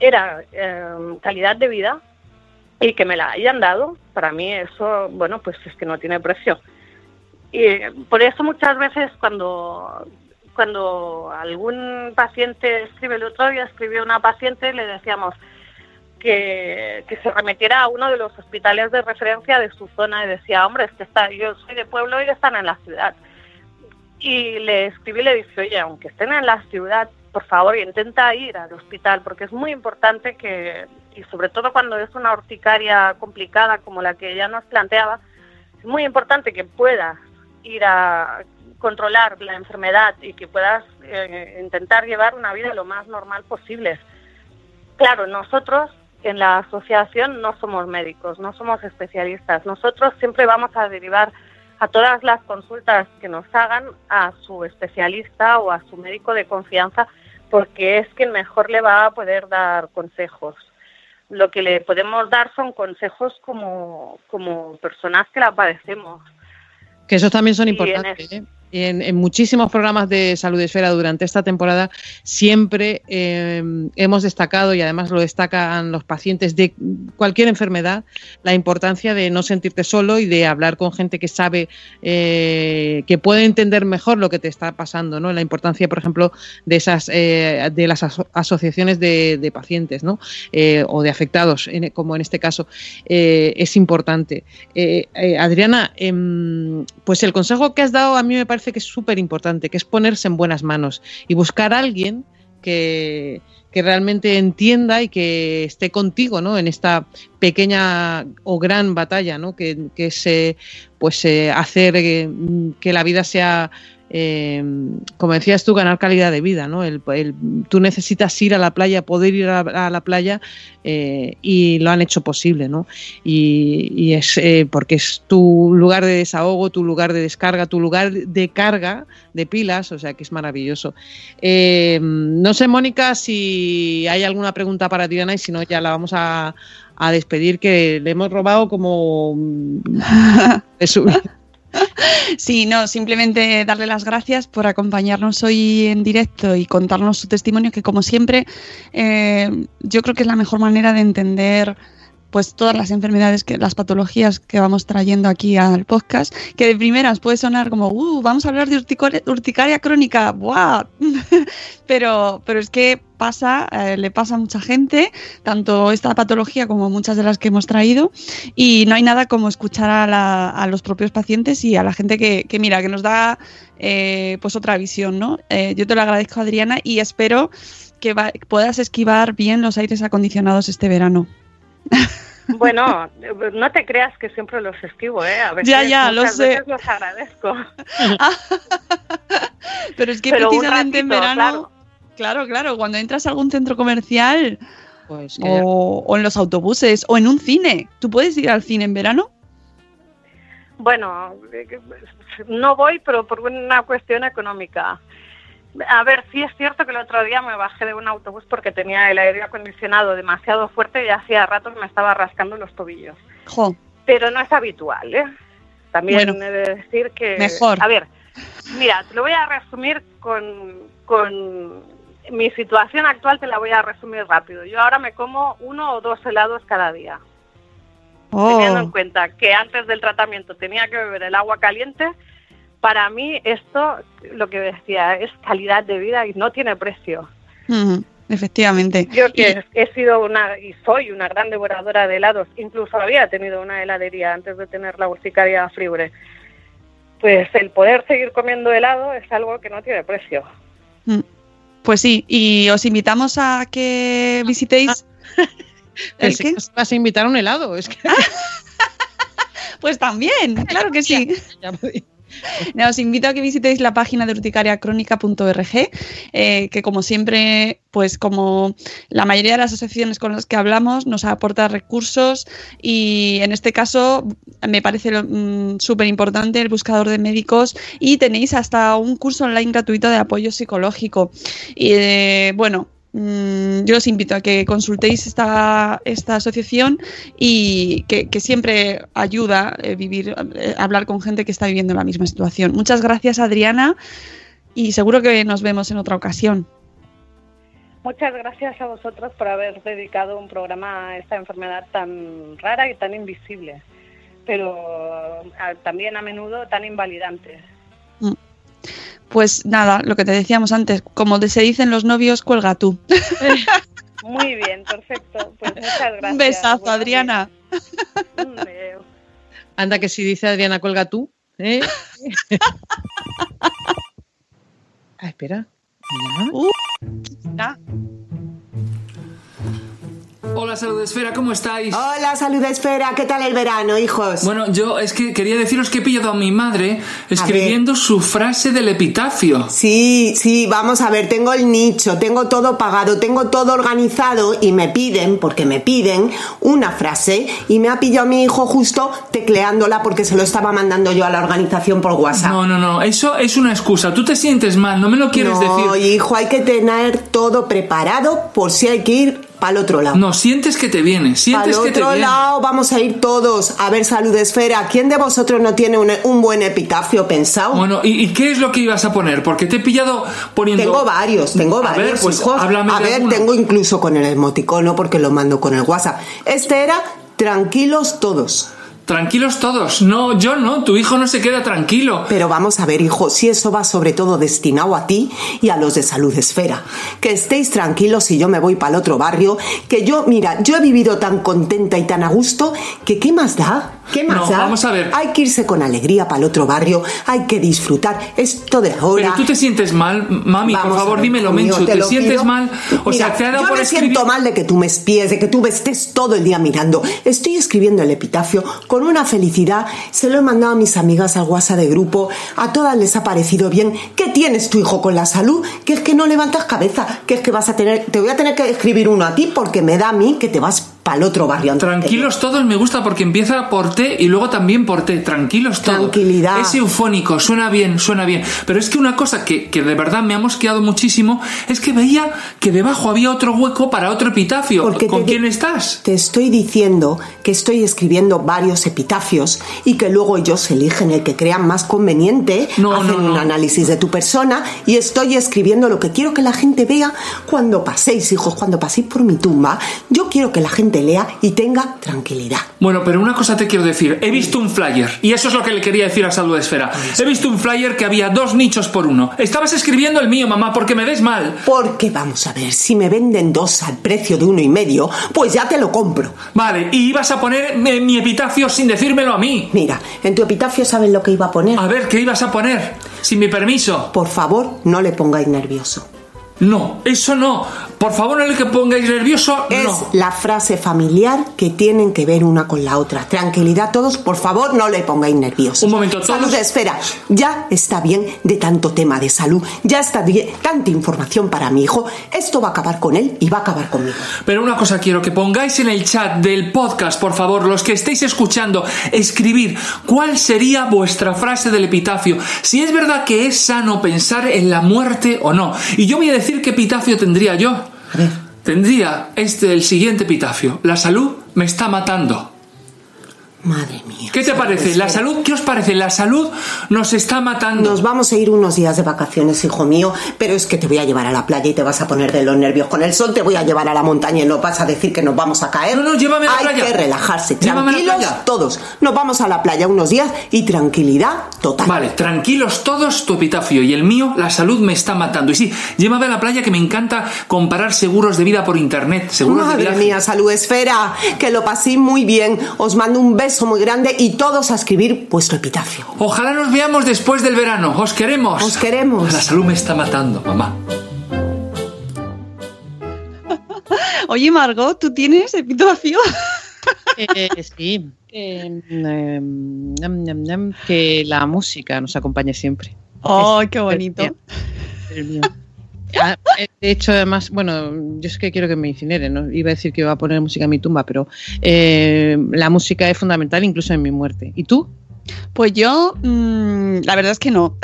era eh, calidad de vida y que me la hayan dado, para mí eso, bueno, pues es que no tiene precio. Y por eso muchas veces cuando, cuando algún paciente escribe, el otro día escribió una paciente, le decíamos que, que se remitiera a uno de los hospitales de referencia de su zona y decía, hombre, es que está, yo soy de pueblo y están en la ciudad. Y le escribí y le dije, oye, aunque estén en la ciudad, por favor, intenta ir al hospital, porque es muy importante que, y sobre todo cuando es una urticaria complicada como la que ella nos planteaba, es muy importante que puedas ir a controlar la enfermedad y que puedas eh, intentar llevar una vida lo más normal posible. Claro, nosotros en la asociación no somos médicos, no somos especialistas. Nosotros siempre vamos a derivar a todas las consultas que nos hagan a su especialista o a su médico de confianza porque es quien mejor le va a poder dar consejos. Lo que le podemos dar son consejos como, como personas que la padecemos. Que esos también son importantes. ¿eh? En, en muchísimos programas de Salud Esfera durante esta temporada siempre eh, hemos destacado, y además lo destacan los pacientes de cualquier enfermedad, la importancia de no sentirte solo y de hablar con gente que sabe, eh, que puede entender mejor lo que te está pasando, ¿no? La importancia, por ejemplo, de esas, eh, de las aso- asociaciones de, pacientes, ¿no? Eh, o de afectados, en- como en este caso, eh, es importante. Eh, Adriana, em, pues el consejo que has dado a mí me parece que es súper importante, que es ponerse en buenas manos y buscar a alguien que, que realmente entienda y que esté contigo ¿no? en esta pequeña o gran batalla, ¿no? que, que es pues, hacer eh, que la vida sea, eh, como decías tú, ganar calidad de vida. ¿no? El- el- tú necesitas ir a la playa, poder ir a, a la playa eh, y lo han hecho posible. ¿no? y, y es eh, porque es tu lugar de desahogo, tu lugar de descarga, tu lugar de carga de pilas, o sea que es maravilloso. Eh, no sé, Mónica, si hay alguna pregunta para Diana y si no, ya la vamos a, a despedir, que le hemos robado como <laughs> <laughs> Sí, no, simplemente darle las gracias por acompañarnos hoy en directo y contarnos su testimonio, que como siempre, eh, yo creo que es la mejor manera de entender pues todas las enfermedades, que las patologías que vamos trayendo aquí al podcast, que de primeras puede sonar como, uh, vamos a hablar de urticore- urticaria crónica, ¡buah! <laughs> pero, pero es que pasa, eh, le pasa a mucha gente, tanto esta patología como muchas de las que hemos traído, y no hay nada como escuchar a, los propios pacientes y a la gente que, mira, que nos da eh, pues otra visión, ¿no? Eh, yo te lo agradezco, Adriana, y espero que puedas esquivar bien los aires acondicionados este verano. <laughs> Bueno, no te creas que siempre los esquivo, ¿eh? A veces, Ya, ya, lo muchas sé. veces los agradezco. <laughs> Pero es que Pero precisamente en verano, claro. claro. claro, cuando entras a algún centro comercial Pues que ya- o, o en los autobuses o en un cine, ¿tú puedes ir al cine en verano? Bueno, no voy, pero por una cuestión económica. A ver, sí es cierto que el otro día me bajé de un autobús porque tenía el aire acondicionado demasiado fuerte y hacía rato que me estaba rascando los tobillos. Jo, Pero no es habitual, ¿eh? También Bueno, he de decir que... mejor. A ver, mira, te lo voy a resumir con, con mi situación actual, te la voy a resumir rápido. Yo ahora me como uno o dos helados cada día. teniendo en oh, cuenta que antes del tratamiento tenía que beber el agua caliente, para mí esto, lo que decía, es calidad de vida y no tiene precio. Efectivamente. Yo que he sido una y soy una gran devoradora de helados, incluso había tenido una heladería antes de tener la urticaria Fribre. Pues el poder seguir comiendo helado es algo que no tiene precio. Mm. Pues sí, y os invitamos a que visitéis. <laughs> ¿El Pensé qué? vas a invitar a un helado. Es que <laughs> Pues también, claro que sí. No, <laughs> os invito a que visitéis la página de urticariacrónica.org, eh, que como siempre, pues como la mayoría de las asociaciones con las que hablamos, nos aporta recursos y en este caso me parece mm, súper importante el buscador de médicos y tenéis hasta un curso online gratuito de apoyo psicológico. Y eh, bueno. Mm, Yo os invito a que consultéis esta, esta asociación y que, que siempre ayuda eh, vivir, eh, hablar con gente que está viviendo la misma situación. Muchas gracias, Adriana, y seguro que nos vemos en otra ocasión. Muchas gracias a vosotros por haber dedicado un programa a esta enfermedad tan rara y tan invisible, pero a- también a menudo tan invalidante. Pues nada, lo que te decíamos antes, como se dicen los novios, cuelga tú. <laughs> Muy bien, perfecto. Pues muchas gracias. Un besazo, Adriana. días. Anda que si dice Adriana, cuelga tú. ¿eh? <laughs> ah, espera. Uh. Hola, Salud Esfera, ¿cómo estáis? Hola, salud esfera, ¿qué tal el verano, hijos? Bueno, yo es que quería deciros que he pillado a mi madre escribiendo su frase del epitafio. Sí, sí, vamos a ver, tengo el nicho, tengo todo pagado, tengo todo organizado y me piden, porque me piden, una frase y me ha pillado mi hijo justo tecleándola porque se lo estaba mandando yo a la organización por WhatsApp. No, no, no, eso es una excusa. Tú te sientes mal, no me lo quieres no, decir. hijo, hay que tener todo preparado por si hay que ir para el otro lado. No, sientes que te viene, sientes que te otro viene. lado vamos a ir todos a ver salud esfera. ¿Quién de vosotros no tiene un, un buen epitafio pensado? Bueno, ¿y, y qué es lo que ibas a poner? Porque te he pillado poniendo... Tengo varios, tengo A varios, ver, pues hijos. háblame a ver, tengo incluso con el emoticono porque lo mando con el WhatsApp. Este era tranquilos todos. Tranquilos todos. No, yo no, tu hijo no se queda tranquilo. Pero vamos a ver, hijo, si eso va sobre todo destinado a ti y a los de Salud Esfera. Que estéis tranquilos si yo me voy para el otro barrio. Que yo, mira, yo he vivido tan contenta y tan a gusto que ¿qué más da? ¿Qué más No, da? vamos a ver. Hay que irse con alegría para el otro barrio. Hay que disfrutar. Esto de ahora. Pero tú te sientes mal, mami, Vamos por favor, ver, dímelo, mío, Menchu. ¿Te, lo sientes pido. mal? O Mira, sea, te ha dado yo por me escribir... siento mal de que tú me espíes, de que tú me estés todo el día mirando. Estoy escribiendo el epitafio con una felicidad. Se lo he mandado a mis amigas al WhatsApp de grupo. A todas les ha parecido bien. ¿Qué tienes tu hijo con la salud? Que es que no levantas cabeza. Que es que vas a tener... Te voy a tener que escribir uno a ti porque me da a mí que te vas para el otro barrio. Tranquilos todos me gusta porque empieza por T y luego también por T. Tranquilos todos. Tranquilidad. Es eufónico, suena bien, suena bien. Pero es que una cosa que, que de verdad me ha mosqueado muchísimo es que veía que debajo había otro hueco para otro epitafio. Porque ¿Con quién estás? Te estoy diciendo que estoy escribiendo varios epitafios y que luego ellos eligen el que crean más conveniente, No, hacen no, no. un análisis de tu persona y estoy escribiendo lo que quiero que la gente vea cuando paséis, hijos, cuando paséis por mi tumba. Yo quiero que la gente lea y tenga tranquilidad. Bueno, pero una cosa te quiero decir. He visto un flyer y eso es lo que le quería decir a Salud Esfera. He visto un flyer que había dos nichos por uno. Estabas escribiendo el mío, mamá, porque me ves mal. Porque vamos a ver, si me venden dos al precio de uno y medio, pues ya te lo compro. Vale, y ibas a poner eh, mi epitafio sin decírmelo a mí. Mira, en tu epitafio sabes lo que iba a poner. A ver, ¿qué ibas a poner? Sin mi permiso. Por favor, no le pongáis nervioso. No, eso no. Por favor, no le que pongáis nervioso. Es no. la frase familiar que tienen que ver una con la otra. Tranquilidad todos, por favor, no le pongáis nervioso. Un momento, todos- Salud, espera. Ya está bien de tanto tema de salud. Ya está bien, tanta información para mi hijo. Esto va a acabar con él y va a acabar conmigo. Pero una cosa quiero que pongáis en el chat del podcast, por favor, los que estéis escuchando, escribir cuál sería vuestra frase del epitafio. Si es verdad que es sano pensar en la muerte o no. Y yo voy a decir qué epitafio tendría yo. Tendría este el siguiente epitafio. La salud me está matando. Madre mía. ¿Qué te parece? ¿La salud? ¿Qué os parece? La salud nos está matando. Nos vamos a ir unos días de vacaciones, hijo mío, pero es que te voy a llevar a la playa y te vas a poner de los nervios con el sol, te voy a llevar a la montaña y no vas a decir que nos vamos a caer. No, no, llévame a la Hay playa. que relajarse, Llévame tranquilos todos. Nos vamos a la playa unos días y tranquilidad total. Vale, tranquilos todos, tu epitafio y el mío, la salud me está matando. Y sí, llévame a la playa que me encanta comparar seguros de vida por internet. Seguros de Madre viaje. mía, salud esfera, que lo pasé muy bien. Os mando un beso muy grande y todos a escribir vuestro epitafio. Ojalá nos veamos después del verano. Os queremos. Os queremos. La salud me está matando, mamá. <laughs> Oye, Margot, ¿tú tienes epitafio? Eh, sí. <laughs> Eh, em, ñam, ñam, que la música nos acompañe siempre. ¡Oh, qué bonito! El mío. De hecho, además, bueno, yo es que quiero que me incineren, ¿no? Iba a decir que iba a poner música en mi tumba, pero eh, la música es fundamental incluso en mi muerte. ¿Y tú? Pues yo, mm, la verdad es que no.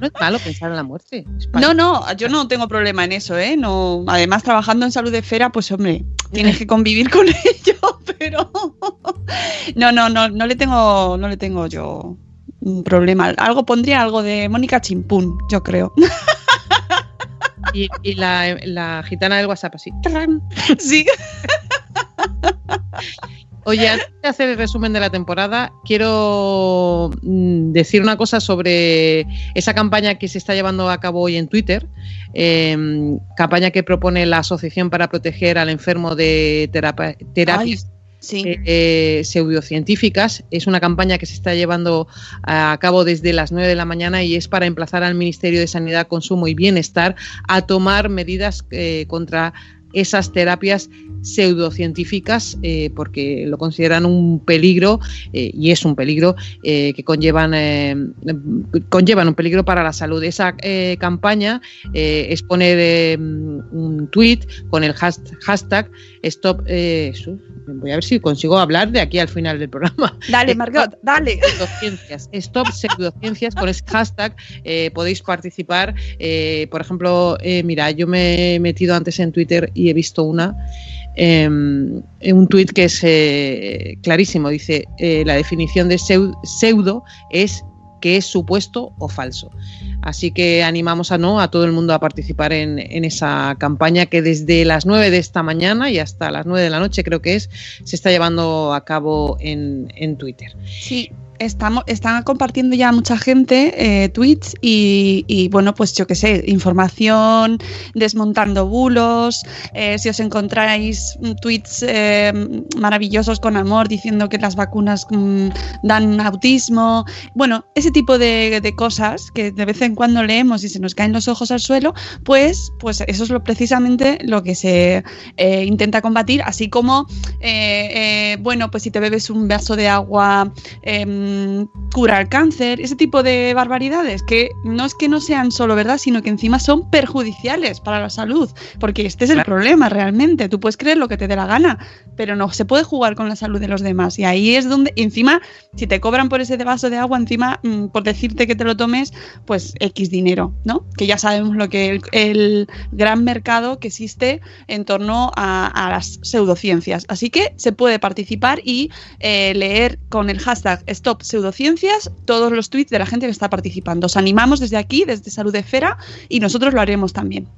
No es malo pensar en la muerte. No, no, yo no tengo problema en eso, ¿eh? No, además, trabajando en salud de esfera, pues hombre, tienes que convivir con <laughs> ello, pero no, no, no, no le tengo, no le tengo yo un problema. Algo pondría algo de Mónica Chimpún, yo creo. <laughs> Y, y la, la gitana del WhatsApp así. Sí. Oye, antes de hacer el resumen de la temporada, quiero mm, decir una cosa sobre esa campaña que se está llevando a cabo hoy en Twitter, eh, campaña que propone la Asociación para Proteger al Enfermo de Terapias Sí. eh, pseudocientíficas. Es una campaña que se está llevando a cabo desde las 9 de la mañana y es para emplazar al Ministerio de Sanidad, Consumo y Bienestar a tomar medidas eh, contra esas terapias pseudocientíficas eh, porque lo consideran un peligro eh, y es un peligro eh, que conllevan conllevan un peligro para la salud. Esa campaña es poner un tweet con el has- hashtag stop voy a ver si consigo hablar de aquí al final del programa. Dale, <laughs> Margot, dale. Pseudociencias, Stop Pseudociencias, con ese hashtag eh, podéis participar. Eh, por ejemplo, eh, mira, yo me he metido antes en Twitter y he visto una, eh, un tuit que es eh, clarísimo. Dice, eh, la definición de seu- pseudo es que es supuesto o falso. Así que animamos a no a todo el mundo a participar en, en esa campaña que desde las 9 de esta mañana y hasta las 9 de la noche creo que es, se está llevando a cabo en, en Twitter. Sí, estamos, están compartiendo ya mucha gente eh, tweets y, bueno, pues yo qué sé, información, desmontando bulos. eh, si os encontráis mm, tweets eh, maravillosos con amor diciendo que las vacunas mm, dan autismo, bueno, ese tipo de, de cosas que de vez en cuando leemos y se nos caen los ojos al suelo, pues, pues eso es lo, precisamente lo que se eh, intenta combatir, así como, eh, bueno, pues si te bebes un vaso de agua em, cura el cáncer, ese tipo de barbaridades que no es que no sean solo verdad, sino que encima son perjudiciales para la salud, porque este es el problema realmente. Tú puedes creer lo que te dé la gana, pero no se puede jugar con la salud de los demás. Y ahí es donde, encima, si te cobran por ese vaso de agua, encima, mm, por decirte que te lo tomes, pues X dinero, ¿no? Que ya sabemos lo que el, el gran mercado que existe en torno a, a las pseudociencias. Así que se puede participar y eh, leer con el hashtag Stop Pseudociencias todos los tweets de la gente que está participando. Os animamos desde aquí, desde Salud Esfera, y nosotros lo haremos también.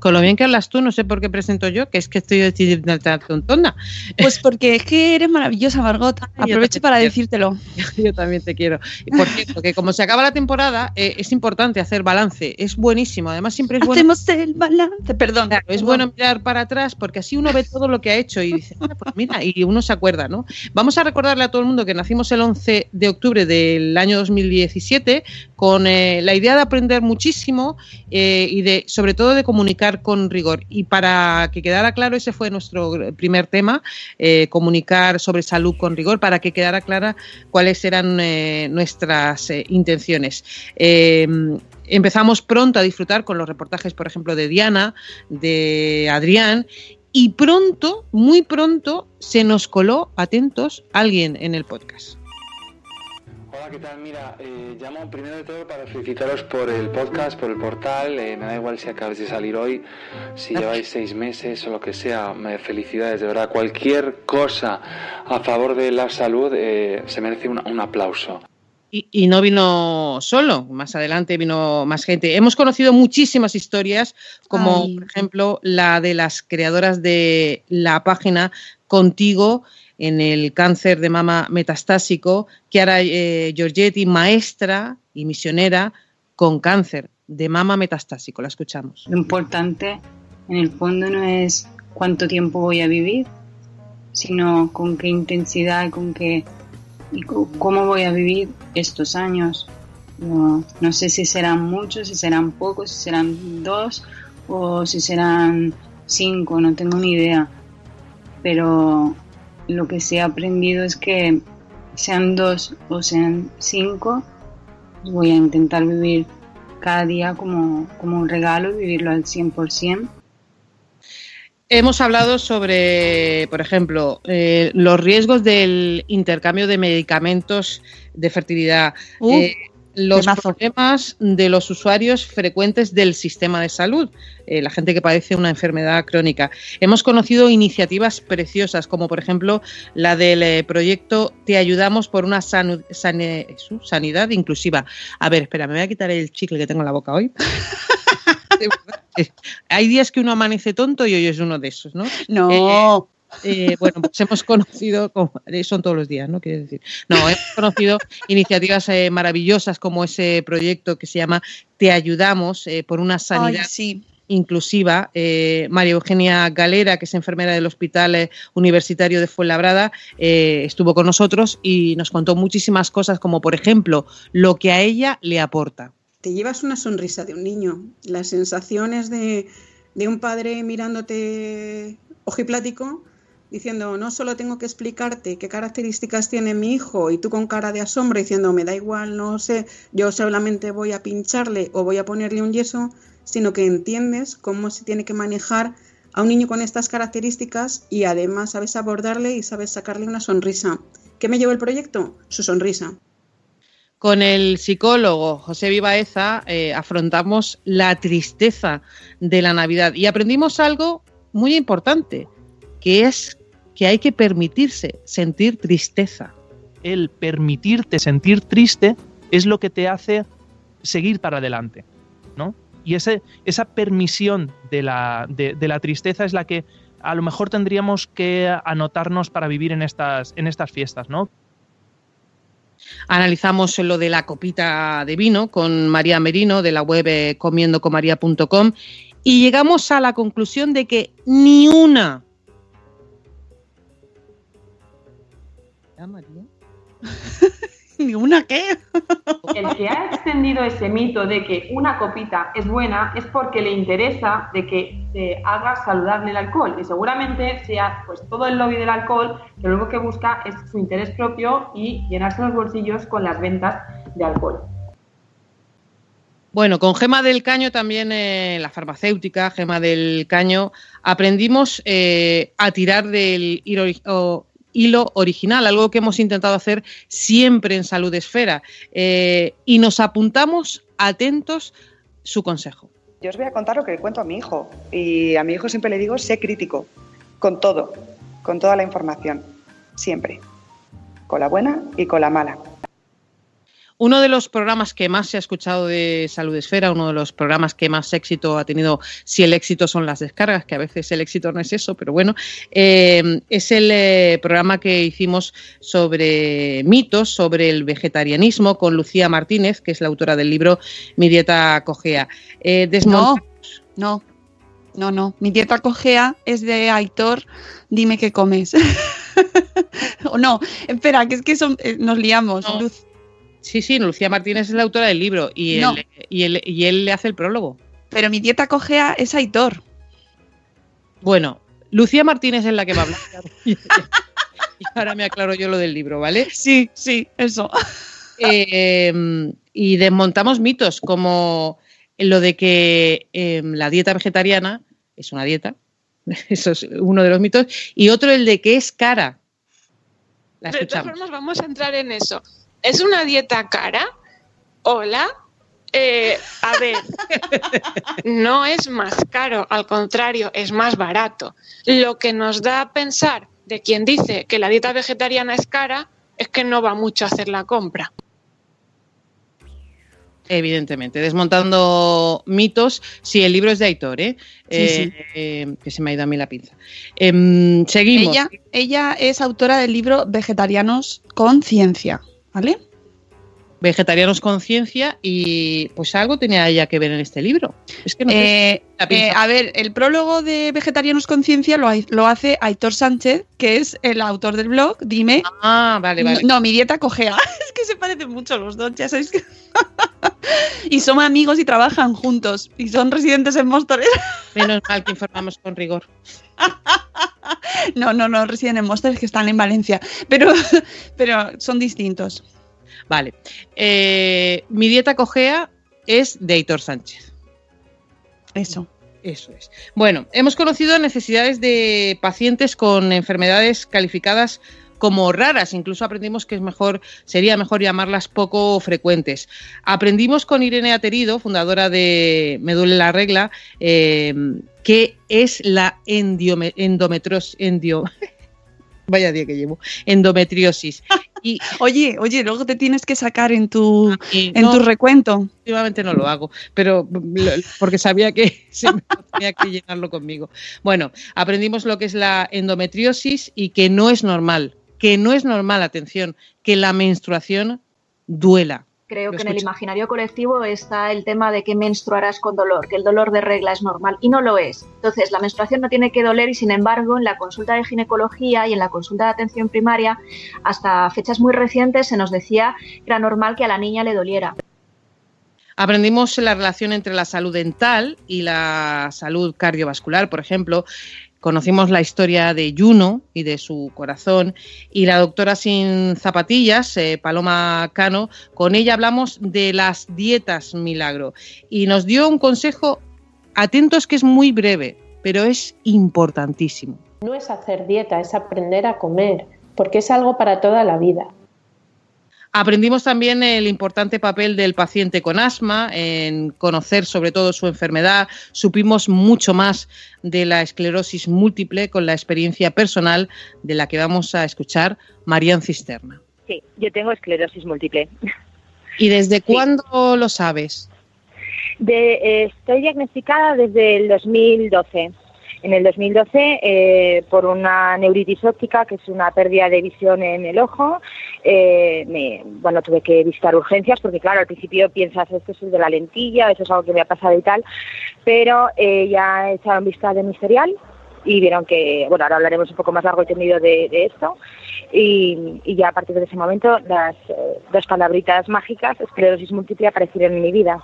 Con lo bien que hablas tú, no sé por qué presento yo, que es que estoy decidiendo tontona. Pues porque es que eres maravillosa, Margot. Aprovecho para decírtelo. <laughs> Yo también te quiero. Y por cierto, que como se acaba la temporada, eh, es importante hacer balance. Es buenísimo. Además, siempre es bueno. Hacemos el balance, perdón. Claro, es bueno mirar para atrás porque así uno ve todo lo que ha hecho y dice, "Ah, pues mira, y uno se acuerda, ¿no? Vamos a recordarle a todo el mundo que nacimos el 11 de octubre del año 2017 con eh, la idea de aprender muchísimo eh, y de, sobre todo, de comunicar con rigor. Y para que quedara claro, ese fue nuestro primer tema, eh, comunicar sobre salud con rigor, para que quedara clara cuáles eran nuestras intenciones. Eh, empezamos pronto a disfrutar con los reportajes, por ejemplo, de Diana, de Adrián, y pronto, muy pronto, se nos coló, atentos, alguien en el podcast. Hola, ¿qué tal? Mira, eh, llamo primero de todo para felicitaros por el podcast, por el portal. Eh, me da igual si acabáis de salir hoy, si lleváis seis meses o lo que sea. Me felicidades, de verdad. Cualquier cosa a favor de la salud eh, se merece un, un aplauso. Y, y no vino solo, más adelante vino más gente. Hemos conocido muchísimas historias, como Ay. por ejemplo la de las creadoras de la página Contigo en el cáncer de mama metastásico, Chiara eh, Giorgetti, maestra y misionera con cáncer de mama metastásico. La escuchamos. Lo importante en el fondo no es cuánto tiempo voy a vivir, sino con qué intensidad, con qué y cómo voy a vivir estos años. No, no sé si serán muchos, si serán pocos, si serán dos o si serán cinco, no tengo ni idea. Pero lo que sí he aprendido es que sean dos o sean cinco, voy a intentar vivir cada día como, como un regalo y vivirlo al 100%. Hemos hablado sobre, por ejemplo, eh, los riesgos del intercambio de medicamentos de fertilidad, Uh, eh, los temazo. problemas de los usuarios frecuentes del sistema de salud, eh, la gente que padece una enfermedad crónica. Hemos conocido iniciativas preciosas, como por ejemplo la del eh, proyecto Te ayudamos por una sanu- sanidad inclusiva. A ver, espera, me voy a quitar el chicle que tengo en la boca hoy. <laughs> <laughs> Eh, Hay días que uno amanece tonto y hoy es uno de esos, ¿no? No. Eh, bueno, pues hemos conocido, eh, son todos los días, ¿no? Quiero decir. No, hemos conocido iniciativas eh, maravillosas como ese proyecto que se llama Te Ayudamos eh, por una sanidad Ay, sí. inclusiva. Eh, María Eugenia Galera, que es enfermera del Hospital Universitario de Fuenlabrada, eh, estuvo con nosotros y nos contó muchísimas cosas, como por ejemplo lo que a ella le aporta. te llevas una sonrisa de un niño. Las sensaciones de, de un padre mirándote ojiplático, diciendo, no solo tengo que explicarte qué características tiene mi hijo, y tú con cara de asombro diciendo, me da igual, no sé, yo solamente voy a pincharle o voy a ponerle un yeso, sino que entiendes cómo se tiene que manejar a un niño con estas características y además sabes abordarle y sabes sacarle una sonrisa. ¿Qué me llevó el proyecto? Su sonrisa. Con el psicólogo José Vivaeza eh, afrontamos la tristeza de la Navidad y aprendimos algo muy importante, que es que hay que permitirse sentir tristeza. el permitirte sentir triste es lo que te hace seguir para adelante, ¿no? Y ese, esa permisión de la, de, de la tristeza es la que a lo mejor tendríamos que anotarnos para vivir en estas, en estas fiestas, ¿no? Analizamos lo de la copita de vino con María Merino de la web eh, comiendocomaria.com y llegamos a la conclusión de que ni una ¿Ya, María? ¿Ni <laughs> una qué? El que ha extendido ese mito de que una copita es buena es porque le interesa de que se haga saludable el alcohol y seguramente sea pues todo el lobby del alcohol que lo único que busca es su interés propio y llenarse los bolsillos con las ventas de alcohol. Bueno, con Gema del Caño también, eh, la farmacéutica, Gema del Caño, aprendimos eh, a tirar del hilo, hilo original, algo que hemos intentado hacer siempre en Salud Esfera, eh, y nos apuntamos atentos su consejo. Yo os voy a contar lo que le cuento a mi hijo. Y a mi hijo siempre le digo, sé crítico, con todo, con toda la información, siempre. Con la buena y con la mala. Uno de los programas que más se ha escuchado de Salud Esfera, uno de los programas que más éxito ha tenido, si el éxito son las descargas, que a veces el éxito no es eso, pero bueno, eh, es el eh, programa que hicimos sobre mitos, sobre el vegetarianismo, con Lucía Martínez, que es la autora del libro Mi dieta cojea. Eh, No, no, no, no. Mi dieta cojea es de Aitor, dime qué comes. <laughs> o no, espera, que es que son, eh, nos liamos. Luz. Sí, sí, Lucía Martínez es la autora del libro y, No. él, y, él, y él le hace el prólogo. Pero mi dieta cojea es Aitor. Bueno, Lucía Martínez es la que va a hablar. <laughs> y ahora me aclaro yo lo del libro, ¿vale? Sí, sí, eso. Eh, y desmontamos mitos como lo de que eh, la dieta vegetariana es una dieta, <laughs> eso es uno de los mitos, y otro el de que es cara. La De todas formas, vamos a entrar en eso. ¿Es una dieta cara? Hola. Eh, a ver, no es más caro, al contrario, es más barato. Lo que nos da a pensar de quien dice que la dieta vegetariana es cara es que no va mucho a hacer la compra. Evidentemente, desmontando mitos. Sí, el libro es de Aitor, ¿eh? Sí, Eh, sí. eh, que se me ha ido a mí la pinza. Em, seguimos. Ella, ella es autora del libro Vegetarianos con Ciencia, ¿vale? Vegetarianos con ciencia y pues algo tenía ella que ver en este libro. Es que no. Eh, eh, a ver, el prólogo de Vegetarianos con Ciencia lo, lo hace Aitor Sánchez, que es el autor del blog. Dime. Ah, vale, vale. No, mi dieta cogea. <laughs> es que se parecen mucho los dos, ya sabéis que. <laughs> y son amigos y trabajan juntos. Y son residentes en Móstoles. <laughs> Menos mal que informamos con rigor. no, no, no residen en Móstoles, que están en Valencia. Pero, pero son distintos. Vale. Eh, mi dieta cogea es de Sánchez. Eso. Eso es. Bueno, hemos conocido necesidades de pacientes con enfermedades calificadas como raras, incluso aprendimos que es mejor, sería mejor llamarlas poco frecuentes. Aprendimos con Irene Aterido, fundadora de Me duele la regla, eh, qué es la endio, <laughs> vaya día que llevo, endometriosis. Y, oye, oye, luego te tienes que sacar en tu, en no, tu recuento. Últimamente no lo hago, pero porque sabía que <laughs> tenía que llenarlo conmigo. Bueno, aprendimos lo que es la endometriosis y que no es normal, que no es normal, atención, que la menstruación duela. Creo Lo que en el imaginario colectivo está el tema de que menstruarás con dolor, que el dolor de regla es normal y no lo es. Entonces, la menstruación no tiene que doler y, sin embargo, en la consulta de ginecología y en la consulta de atención primaria, hasta fechas muy recientes se nos decía que era normal que a la niña le doliera. Aprendimos la relación entre la salud dental y la salud cardiovascular, por ejemplo. Conocimos la historia de Juno y de su corazón y la doctora sin zapatillas, eh, Paloma Cano, con ella hablamos de las dietas milagro y nos dio un consejo, atentos que es muy breve, pero es importantísimo. No es hacer dieta, es aprender a comer, porque es algo para toda la vida. Aprendimos también el importante papel del paciente con asma, en conocer sobre todo su enfermedad. Supimos mucho más de la esclerosis múltiple con la experiencia personal de la que vamos a escuchar Marian Cisterna. Sí, yo tengo esclerosis múltiple. ¿Y desde cuándo lo sabes? De, eh, estoy diagnosticada desde el 2012. En el 2012, eh, por una neuritis óptica, que es una pérdida de visión en el ojo, eh, me, bueno, tuve que visitar urgencias porque, claro, al principio piensas, esto es de la lentilla, eso es algo que me ha pasado y tal, pero eh, ya echaron vista de mi y vieron que, bueno, ahora hablaremos un poco más largo y tendido de, de esto, y, y ya a partir de ese momento las eh, dos palabritas mágicas, esclerosis múltiple, aparecieron en mi vida.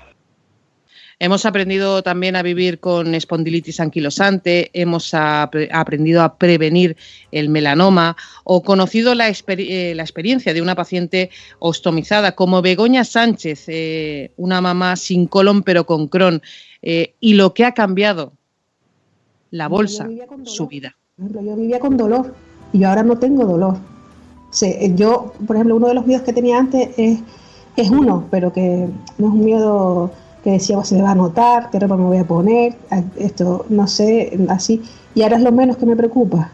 Hemos aprendido también a vivir con espondilitis anquilosante, hemos apre- aprendido a prevenir el melanoma o conocido la, exper- eh, la experiencia de una paciente ostomizada como Begoña Sánchez, eh, una mamá sin colon pero con Crohn, eh, y lo que ha cambiado la bolsa, su vida. Yo vivía con dolor y yo ahora no tengo dolor. Se- yo, por ejemplo, uno de los miedos que tenía antes es, es uno, pero que no es un miedo que decía, "Pues, se me va a notar, qué ropa me voy a poner, esto, no sé, así. Y ahora es lo menos que me preocupa.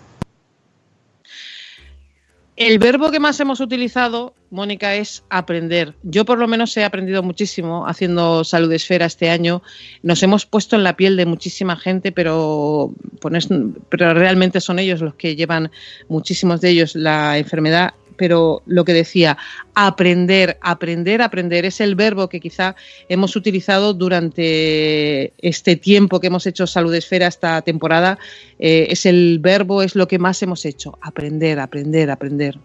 El verbo que más hemos utilizado, Mónica, es aprender. Yo por lo menos he aprendido muchísimo haciendo Salud Esfera este año. Nos hemos puesto en la piel de muchísima gente, pero, pones- pero realmente son ellos los que llevan, muchísimos de ellos, la enfermedad. Pero lo que decía, aprender, aprender, aprender, es el verbo que quizá hemos utilizado durante este tiempo que hemos hecho Salud Esfera esta temporada. Eh, es el verbo, es lo que más hemos hecho, aprender, aprender, aprender.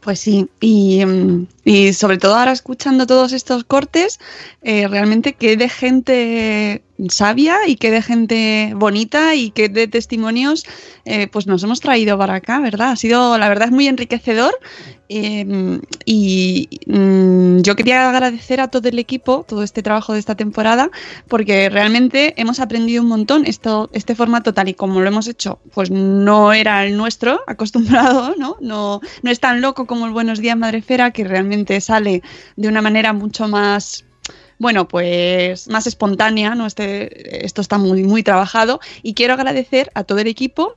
Pues sí, y, mm, y sobre todo ahora escuchando todos estos cortes, eh, realmente qué de gente sabia y qué de gente bonita y qué de testimonios eh, pues nos hemos traído para acá, ¿verdad? Ha sido, la verdad, es muy enriquecedor eh, y mm, yo quería agradecer a todo el equipo, todo este trabajo de esta temporada, porque realmente hemos aprendido un montón. Esto, este formato tal y como lo hemos hecho, pues no era el nuestro, <laughs> acostumbrado, ¿no? No, no es tan loco como el Buenos Días Madrefera, que realmente sale de una manera mucho más bueno, pues más espontánea, ¿no? Este, esto está muy, muy trabajado. Y quiero agradecer a todo el equipo,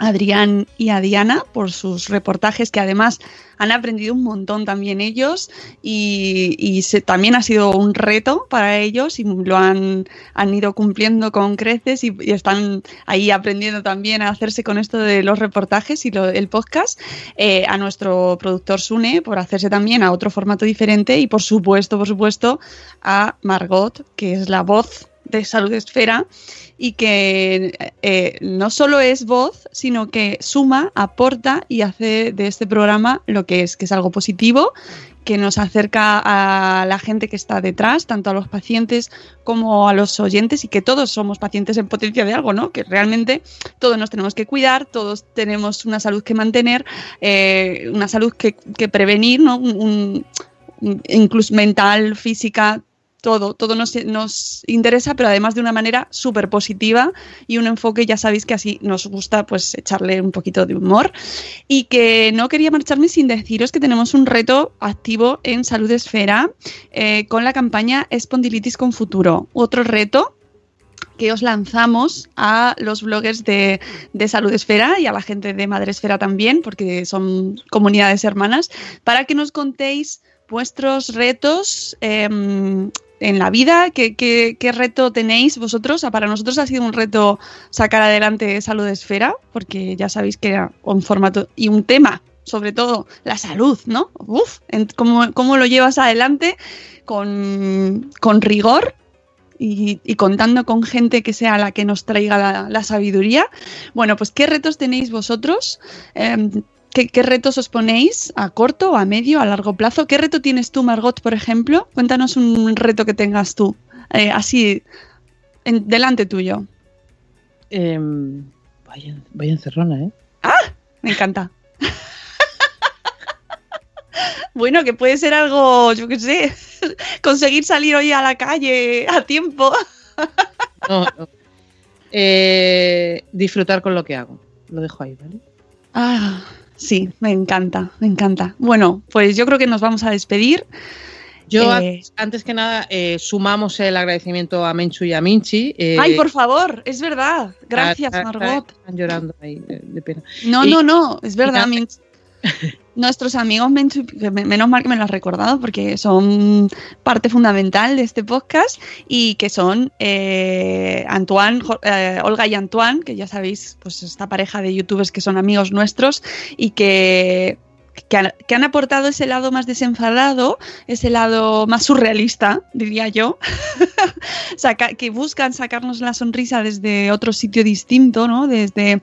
Adrián y a Diana por sus reportajes que además han aprendido un montón también ellos y, se, también ha sido un reto para ellos y lo han, han ido cumpliendo con creces y, están ahí aprendiendo también a hacerse con esto de los reportajes y el podcast. Eh, a nuestro productor Sune por hacerse también a otro formato diferente y por supuesto, por supuesto, a Margot, que es la voz de Salud Esfera y que eh, no solo es voz, sino que suma, aporta y hace de este programa lo que es, que es algo positivo, que nos acerca a la gente que está detrás, tanto a los pacientes como a los oyentes, y que todos somos pacientes en potencia de algo, ¿no? Que realmente todos nos tenemos que cuidar, todos tenemos una salud que mantener, eh, una salud que, prevenir, ¿no? incluso mental, física, todo, todo nos, nos, interesa, pero además de una manera súper positiva y un enfoque, ya sabéis que así nos gusta pues echarle un poquito de humor. Y que no quería marcharme sin deciros que tenemos un reto activo en Salud Esfera eh, con la campaña Espondilitis con Futuro. Otro reto que os lanzamos a los bloggers de, de, Salud Esfera y a la gente de Madre Esfera también, porque son comunidades hermanas, para que nos contéis vuestros retos em, en la vida? ¿Qué, reto tenéis vosotros? Para nosotros ha sido un reto sacar adelante Salud Esfera, porque ya sabéis que era un formato y un tema, sobre todo la salud, ¿no? Uf, ¿cómo, lo llevas adelante con, rigor? Y, contando con gente que sea la que nos traiga la, sabiduría. Bueno, pues ¿qué retos tenéis vosotros? Em, ¿Qué, retos os ponéis a corto, a medio, a largo plazo? ¿Qué reto tienes tú, Margot, por ejemplo? Cuéntanos un reto que tengas tú, eh, así, en, delante tuyo. Em, vaya, vaya encerrona, ¿eh? ¡Ah! Me encanta. bueno, que puede ser algo, yo qué sé, conseguir salir hoy a la calle a tiempo. no, no. Eh, disfrutar con lo que hago. Lo dejo ahí, ¿vale? Ah, Sí, me encanta, me encanta. Bueno, pues yo creo que nos vamos a despedir. Yo, eh, antes, que nada, eh, sumamos el agradecimiento a Menchu y a Minchi. Eh, Ay, por favor, es verdad. Gracias, Margot. Están llorando ahí de, pena. No, no, no, es verdad, Minchi. <laughs> Nuestros amigos, menos mal que me lo has recordado porque son parte fundamental de este podcast y que son eh, Antoine, eh, Olga y Antoine, que ya sabéis, pues esta pareja de youtubers que son amigos nuestros y que que han, aportado ese lado más desenfadado, ese lado más surrealista, diría yo, <laughs> que buscan sacarnos la sonrisa desde otro sitio distinto, ¿no? desde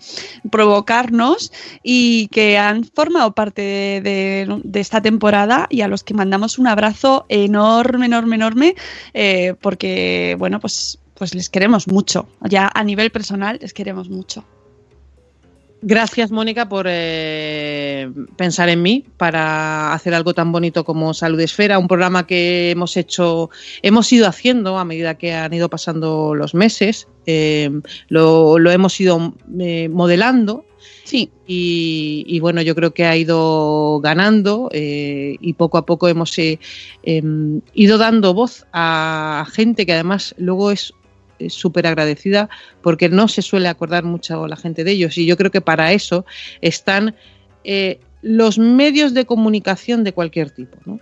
provocarnos y que han formado parte de, esta temporada y a los que mandamos un abrazo enorme, enorme, enorme, eh, porque, bueno, pues, pues les queremos mucho, ya a nivel personal les queremos mucho. Gracias, Mónica, por eh, pensar en mí para hacer algo tan bonito como Salud Esfera, un programa que hemos hecho, hemos ido haciendo a medida que han ido pasando los meses, eh, lo, hemos ido eh, modelando. Sí. Y, bueno, yo creo que ha ido ganando y poco a poco hemos em, ido dando voz a gente que además luego es súper agradecida porque no se suele acordar mucho la gente de ellos. Y yo creo que para eso están eh, los medios de comunicación de cualquier tipo. ¿no?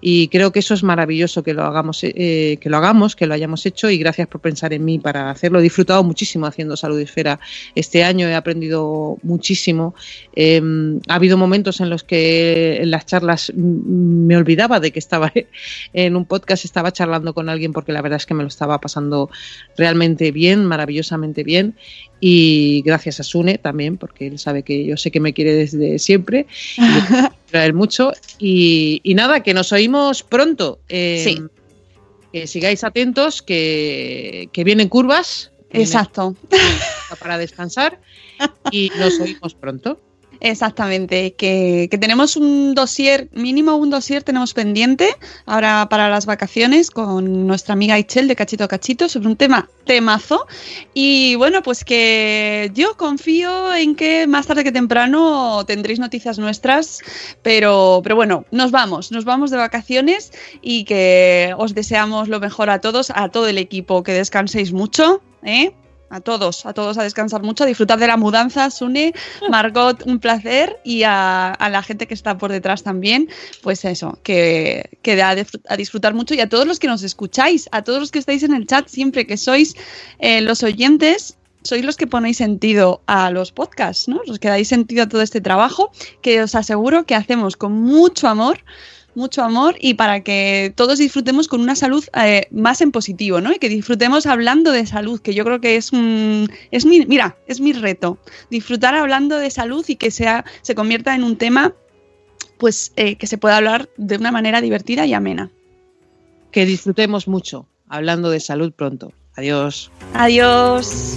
Y creo que eso es maravilloso que lo hagamos, eh, que lo hagamos, que lo hayamos hecho y gracias por pensar en mí para hacerlo. He disfrutado muchísimo haciendo Salud Esfera este año, he aprendido muchísimo. Em, ha habido momentos en los que en las charlas me olvidaba de que estaba <laughs> en un podcast, estaba charlando con alguien porque la verdad es que me lo estaba pasando realmente bien, maravillosamente bien y gracias a Sune también, porque él sabe que yo sé que me quiere desde siempre, y él <laughs> mucho. Y, nada, que nos oímos pronto. sí. que sigáis atentos, que, que vienen curvas. Exacto. Para descansar y nos oímos pronto. Exactamente, que, que, tenemos un dossier, mínimo un dossier tenemos pendiente ahora para las vacaciones con nuestra amiga Ichel de Cachito a Cachito sobre un tema temazo. Y bueno, pues que yo confío en que más tarde que temprano tendréis noticias nuestras, pero, pero bueno, nos vamos, nos vamos de vacaciones y que os deseamos lo mejor a todos, a todo el equipo, que descanséis mucho. ¿eh? A todos, a todos a descansar mucho, a disfrutar de la mudanza, Sune, <laughs> Margot, un placer, y a, a la gente que está por detrás también, pues eso, que, que a, a, disfrutar mucho, y a todos los que nos escucháis, a todos los que estáis en el chat siempre, que sois eh, los oyentes, sois los que ponéis sentido a los podcasts, ¿no? Los que dais sentido a todo este trabajo, que os aseguro que hacemos con mucho amor mucho amor y para que todos disfrutemos con una salud eh, más en positivo, ¿no? Y que disfrutemos hablando de salud, que yo creo que es un, es mi, mira, es mi reto, disfrutar hablando de salud y que sea, se convierta en un tema, pues, eh, que se pueda hablar de una manera divertida y amena. Que disfrutemos mucho hablando de salud pronto. Adiós. Adiós.